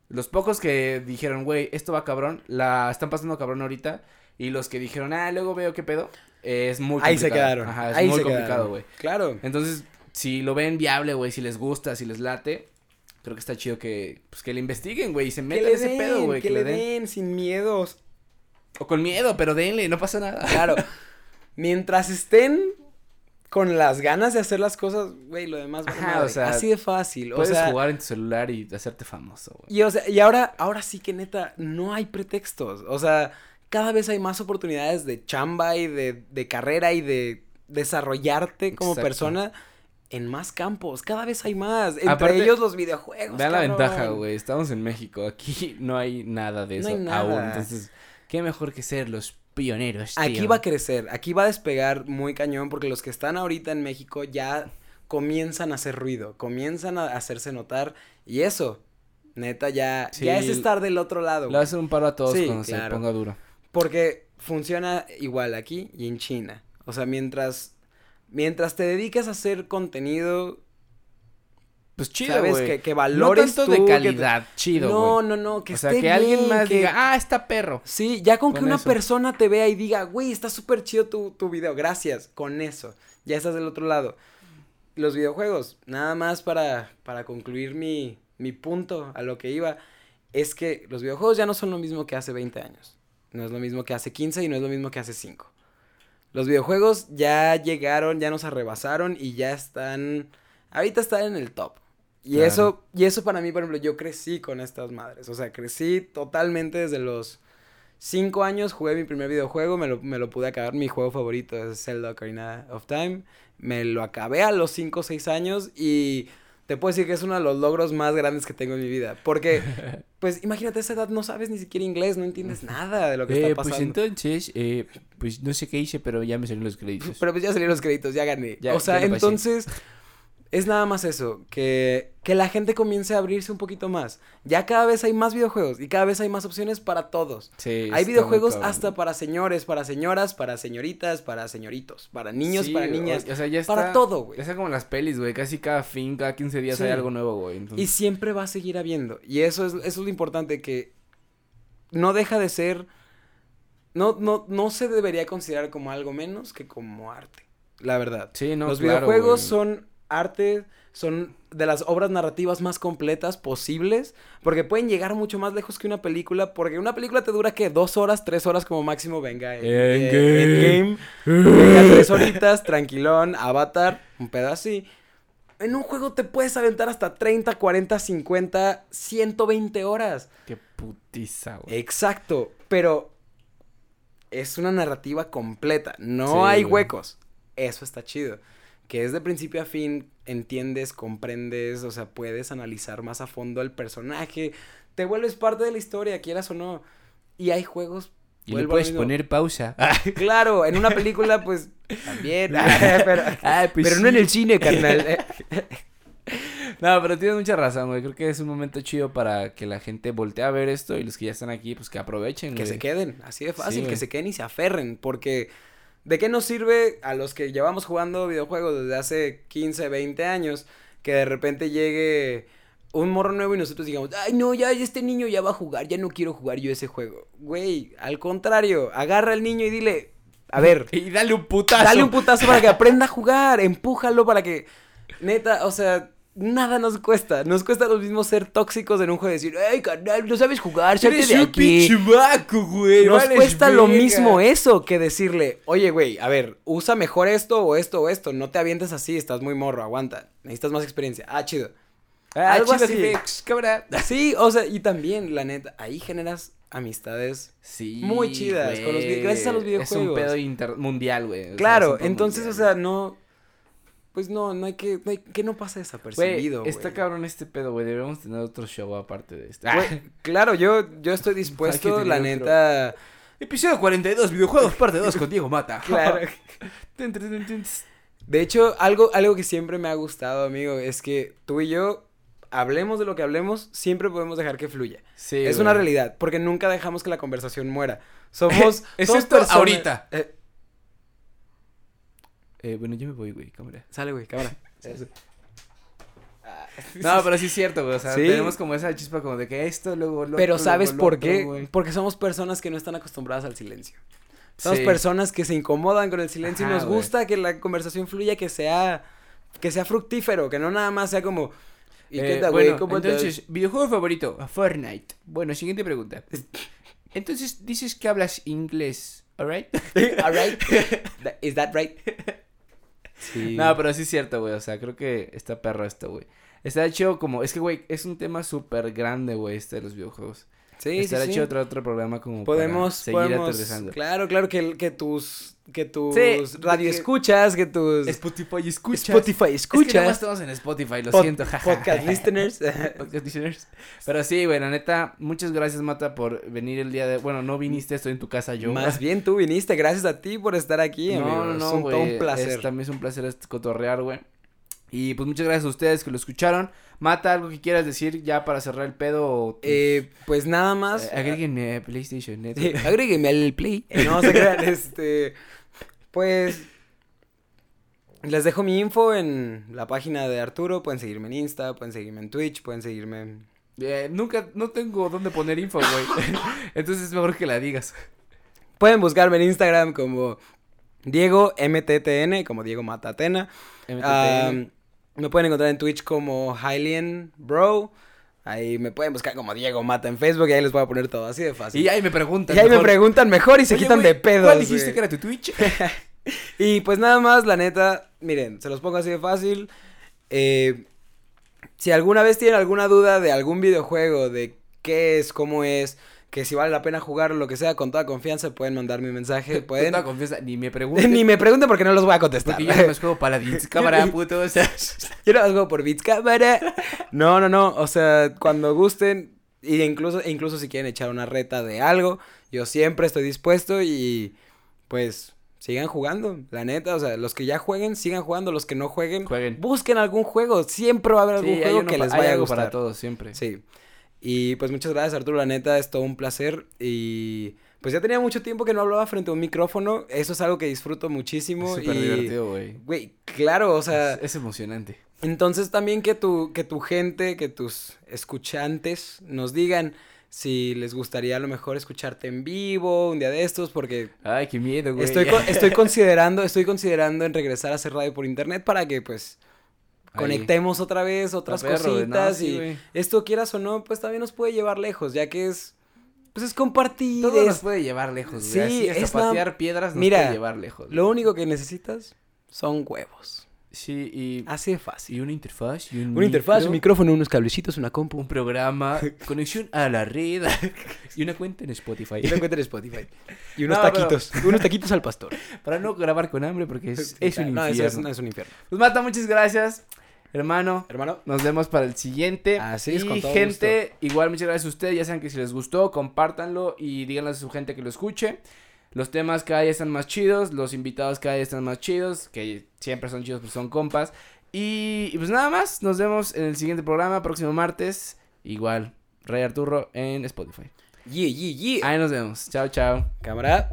Los pocos que dijeron, güey, esto va cabrón, la están pasando cabrón ahorita. Y los que dijeron, ah, luego veo qué pedo, es muy complicado. Ahí se quedaron. Ajá, es ahí muy complicado, güey. Claro. Entonces, si lo ven viable, güey, si les gusta, si les late, creo que está chido que, pues, que le investiguen, güey, y se metan ese den, pedo, güey, que le den sin miedos. O con miedo, pero denle, no pasa nada. Claro. Mientras estén con las ganas de hacer las cosas, güey, lo demás Ajá, madre. o sea, así de fácil, o Puedes sea, jugar en tu celular y hacerte famoso, güey. y o sea, y ahora ahora sí que neta no hay pretextos, o sea, cada vez hay más oportunidades de chamba y de, de carrera y de desarrollarte como Exacto. persona en más campos, cada vez hay más, entre Aparte, ellos los videojuegos. Vean la ventaja, güey. Estamos en México. Aquí no hay nada de No eso hay nada. aún. Entonces, qué mejor que ser los pioneros, tío. Aquí va a crecer, aquí va a despegar muy cañón porque los que están ahorita en México ya comienzan a hacer ruido, comienzan a hacerse notar y eso, neta, ya, Sí, ya es estar del otro lado. Le va a güey. hacer un paro a todos Sí, cuando se ponga duro. Porque funciona igual aquí y en China. O sea, mientras, mientras te dediques a hacer contenido, Pues chido, sabes que, que No valores tanto tú, de que calidad, chido, No, güey. no, no, que o sea, esté que alguien más que- diga, ah, está perro. Sí, ya con, que una eso. persona te vea y diga, güey, está súper chido tu, tu video, gracias, con eso, ya estás del otro lado. Los videojuegos, nada más para, para concluir mi, mi punto a lo que iba, es que los videojuegos ya no son lo mismo que hace 20 años, no es lo mismo que hace 15 y no es lo mismo que hace 5. Los videojuegos ya llegaron, ya nos arrebasaron y ya están, ahorita están en el top. Y Claro. eso, y eso para mí, por ejemplo, yo crecí con estas madres. O sea, crecí totalmente desde los cinco años, jugué mi primer videojuego, me lo, me lo pude acabar. Mi juego favorito es Zelda Ocarina of Time. Me lo acabé a los cinco o seis años y te puedo decir que es uno de los logros más grandes que tengo en mi vida. Porque, pues, imagínate, a esa edad no sabes ni siquiera inglés, no entiendes nada de lo que Eh, está pues pasando. entonces, eh, pues no sé qué hice, pero ya me salieron los créditos. Pero pues ya salieron los créditos, ya gané. Ya- o sea, ya pasé. Es nada más eso, que, que la gente comience a abrirse un poquito más. Ya cada vez hay más videojuegos y cada vez hay más opciones para todos. Sí, hay videojuegos hasta para señores, para señoras, para señoritas, para señoritos, para niños, Sí, para niñas, O, sea, ya está. para todo, güey. Ya como las pelis, güey. Casi cada fin, cada 15 días Sí. hay algo nuevo, güey. Y siempre va a seguir habiendo. Y eso es, eso es lo importante, que no deja de ser... No, no, no se debería considerar como algo menos que como arte. La verdad. sí, no, Los claro, videojuegos güey. son arte, son de las obras narrativas más completas posibles, porque pueden llegar mucho más lejos que una película, porque una película te dura, ¿qué? Dos horas, tres horas como máximo, venga. eh, Endgame. Endgame. Venga, tres horitas, tranquilón, Avatar, un pedazo así. En un juego te puedes aventar hasta 30, 40, 50, 120 horas. Qué putiza, güey. Exacto, pero es una narrativa completa, no Sí, hay güey. huecos. Eso está chido. Que es de principio a fin, entiendes, comprendes, o sea, puedes analizar más a fondo el personaje, te vuelves parte de la historia, quieras o no. Y hay juegos Y le puedes al poner pausa. Claro, en una película, pues, también. pero, Ah, pues pero no en sí. el cine, carnal. No, pero tienes mucha razón, güey. Creo que es un momento chido para que la gente voltee a ver esto y los que ya están aquí, pues que aprovechen, que güey. se queden, así de Sí, fácil, que güey. se queden y se aferren, porque ¿de qué nos sirve a los que llevamos jugando videojuegos desde hace 15, 20 años que de repente llegue un morro nuevo y nosotros digamos, ay no, ya este niño ya va a jugar, ya no quiero jugar yo ese juego? Güey, al contrario, agarra al niño y dile, a ver, Y dale un putazo. dale un putazo para que aprenda a jugar, empújalo para que, neta, o sea... Nada nos cuesta, nos cuesta lo mismo ser tóxicos en un juego y decir, ay, carnal, no sabes jugar, salte de aquí. güey. Nos cuesta lo mismo eso que decirle, oye, güey, a ver, usa mejor esto o esto o esto, no te avientes así, estás muy morro, aguanta, necesitas más experiencia. Ah, chido. Ah, Algo chido, así. Cámara. Sí, o sea, y también, la neta, ahí generas amistades. Sí. Muy chidas, con los gracias a los Es un videojuegos. pedo mundial, güey. Claro, entonces, mundial. o sea, no, pues no, no hay que, no hay, que no pasa desapercibido, güey. está cabrón este pedo, güey. Deberíamos tener otro show aparte de este. Güey, claro, yo, yo estoy dispuesto, la otro. neta, Episodio 42, videojuegos, parte 2 con Diego Mata. claro. De hecho, algo, algo que siempre me ha gustado, amigo, es que tú y yo, hablemos de lo que hablemos, siempre podemos dejar que fluya. Sí, es güey. una realidad, porque nunca dejamos que la conversación muera. Somos, somos Excepto personas- ahorita. Eh, Eh, bueno, yo me voy, güey, cámara. sale, güey, cámara. No, pero sí es cierto, güey. O sea, Sí. tenemos como esa chispa como de que esto, luego lo Pero otro, ¿sabes luego por otro, qué? güey. Porque somos personas que no están acostumbradas al silencio. Somos Sí. personas que se incomodan con el silencio y nos güey. gusta que la conversación fluya, que sea, que sea fructífero, que no nada más sea como... ¿Y qué Eh, onda, güey? bueno, ¿Cómo estás?" entonces, videojuego favorito, Fortnite. Bueno, siguiente pregunta. Entonces, dices que hablas inglés, ¿alright? Alright. Is that right? No, pero sí es cierto, güey. O sea, creo que está perro esto, güey. Está chido como, es que, güey, es un tema súper grande, güey, este de los videojuegos. Sí, sí, Estará sí. otro, otro programa como Podemos, para seguir podemos, aterrizando. claro, claro, que, que tus, que tus Sí, radio escuchas, que tus Spotify escuchas. Spotify Es que nada más escuchas, estamos en Spotify, lo pod- siento, jaja. podcast listeners. Podcast listeners. Pero sí, güey, la neta, muchas gracias, Mata, por venir el día de... Bueno, no viniste, estoy en tu casa yo. Más bien tú viniste, gracias a ti por estar aquí, no, amigo. no, es no, un, todo un placer. es- también es un placer cotorrear, güey. Y pues muchas gracias a ustedes que lo escucharon. Mata, algo que quieras decir ya para cerrar el pedo. Eh, pues nada más. eh, agréguenme a PlayStation Net. Sí, agrégueme al play. Eh, no se crean, este. Pues. Les dejo mi info en la página de Arturo. Pueden seguirme en Insta, pueden seguirme en Twitch, pueden seguirme en. Eh, nunca, no tengo dónde poner info, güey. Entonces es mejor que la digas. Pueden buscarme en Instagram como Diego MTTN, como Diego Matatena. MTTN. Me pueden encontrar en Twitch como Hylian Bro. Ahí me pueden buscar como Diego Mata en Facebook y ahí les voy a poner todo así de fácil. y ahí me preguntan. Y ahí me preguntan mejor y se "Oye, quitan de pedos. ¿Cuál dijiste que era tu Twitch? Y pues nada más, la neta, miren, se los pongo así de fácil. Eh, si alguna vez tienen alguna duda de algún videojuego, de qué es, cómo es, que si vale la pena jugarlo, lo que sea, con toda confianza pueden mandarme un mensaje. Con Pueden... toda confianza, ni me pregunten. Ni me pregunten porque no los voy a contestar. Porque yo no me juego Paladins, cámara, puto. O sea, Yo no juego por Beats Cámara. No, no, no. O sea, cuando gusten, y incluso, e incluso si quieren echar una reta de algo, yo siempre estoy dispuesto y pues sigan jugando, la neta. O sea, los que ya jueguen, sigan jugando. Los que no jueguen, Jueguen. busquen algún juego. Siempre va a haber algún sí, juego que les vaya a gustar. para todos siempre. Sí. Y pues muchas gracias, Arturo. La neta, es todo un placer. Y pues ya tenía mucho tiempo que no hablaba frente a un micrófono. Eso es algo que disfruto muchísimo. Es súper y... divertido, güey. Güey, claro, o sea, Es, es emocionante. entonces también que tu, que tu gente, que tus escuchantes nos digan si les gustaría a lo mejor escucharte en vivo un día de estos, porque Ay, qué miedo, güey. estoy, estoy considerando, estoy considerando en regresar a hacer radio por internet para que pues Ahí. conectemos otra vez otras perro, no, cositas sí, y esto quieras o no, pues también nos puede llevar lejos, ya que es, pues es compartir, Todo es- nos puede llevar lejos. Sí, Así hasta es patear piedras nos Mira, puede llevar lejos. lo único que necesitas son huevos. Sí, y, Así de fácil. y una interfaz. Y un Una interfaz, micro, un micrófono, unos cablecitos, una compu. un programa, conexión a la red y una cuenta en Spotify. Y lo encuentran en Spotify. Y unos No, pero- taquitos. Unos taquitos al pastor. Para no grabar con hambre porque es, es un No, infierno. eso es, no, es un infierno. Pues Mata, muchas gracias, Hermano. Hermano. Nos vemos para el siguiente. Así es, y con todo gente, igual muchas gracias a ustedes. Ya saben que si les gustó, compártanlo y díganle a su gente que lo escuche. Los temas cada día están más chidos, los invitados cada día están más chidos, que siempre son chidos, pero son compas. Y, pues nada más, nos vemos en el siguiente programa, próximo martes. Igual, Rey Arturo en Spotify. Yeah, yeah, yeah. Ahí nos vemos. Chao, chao. Cámara.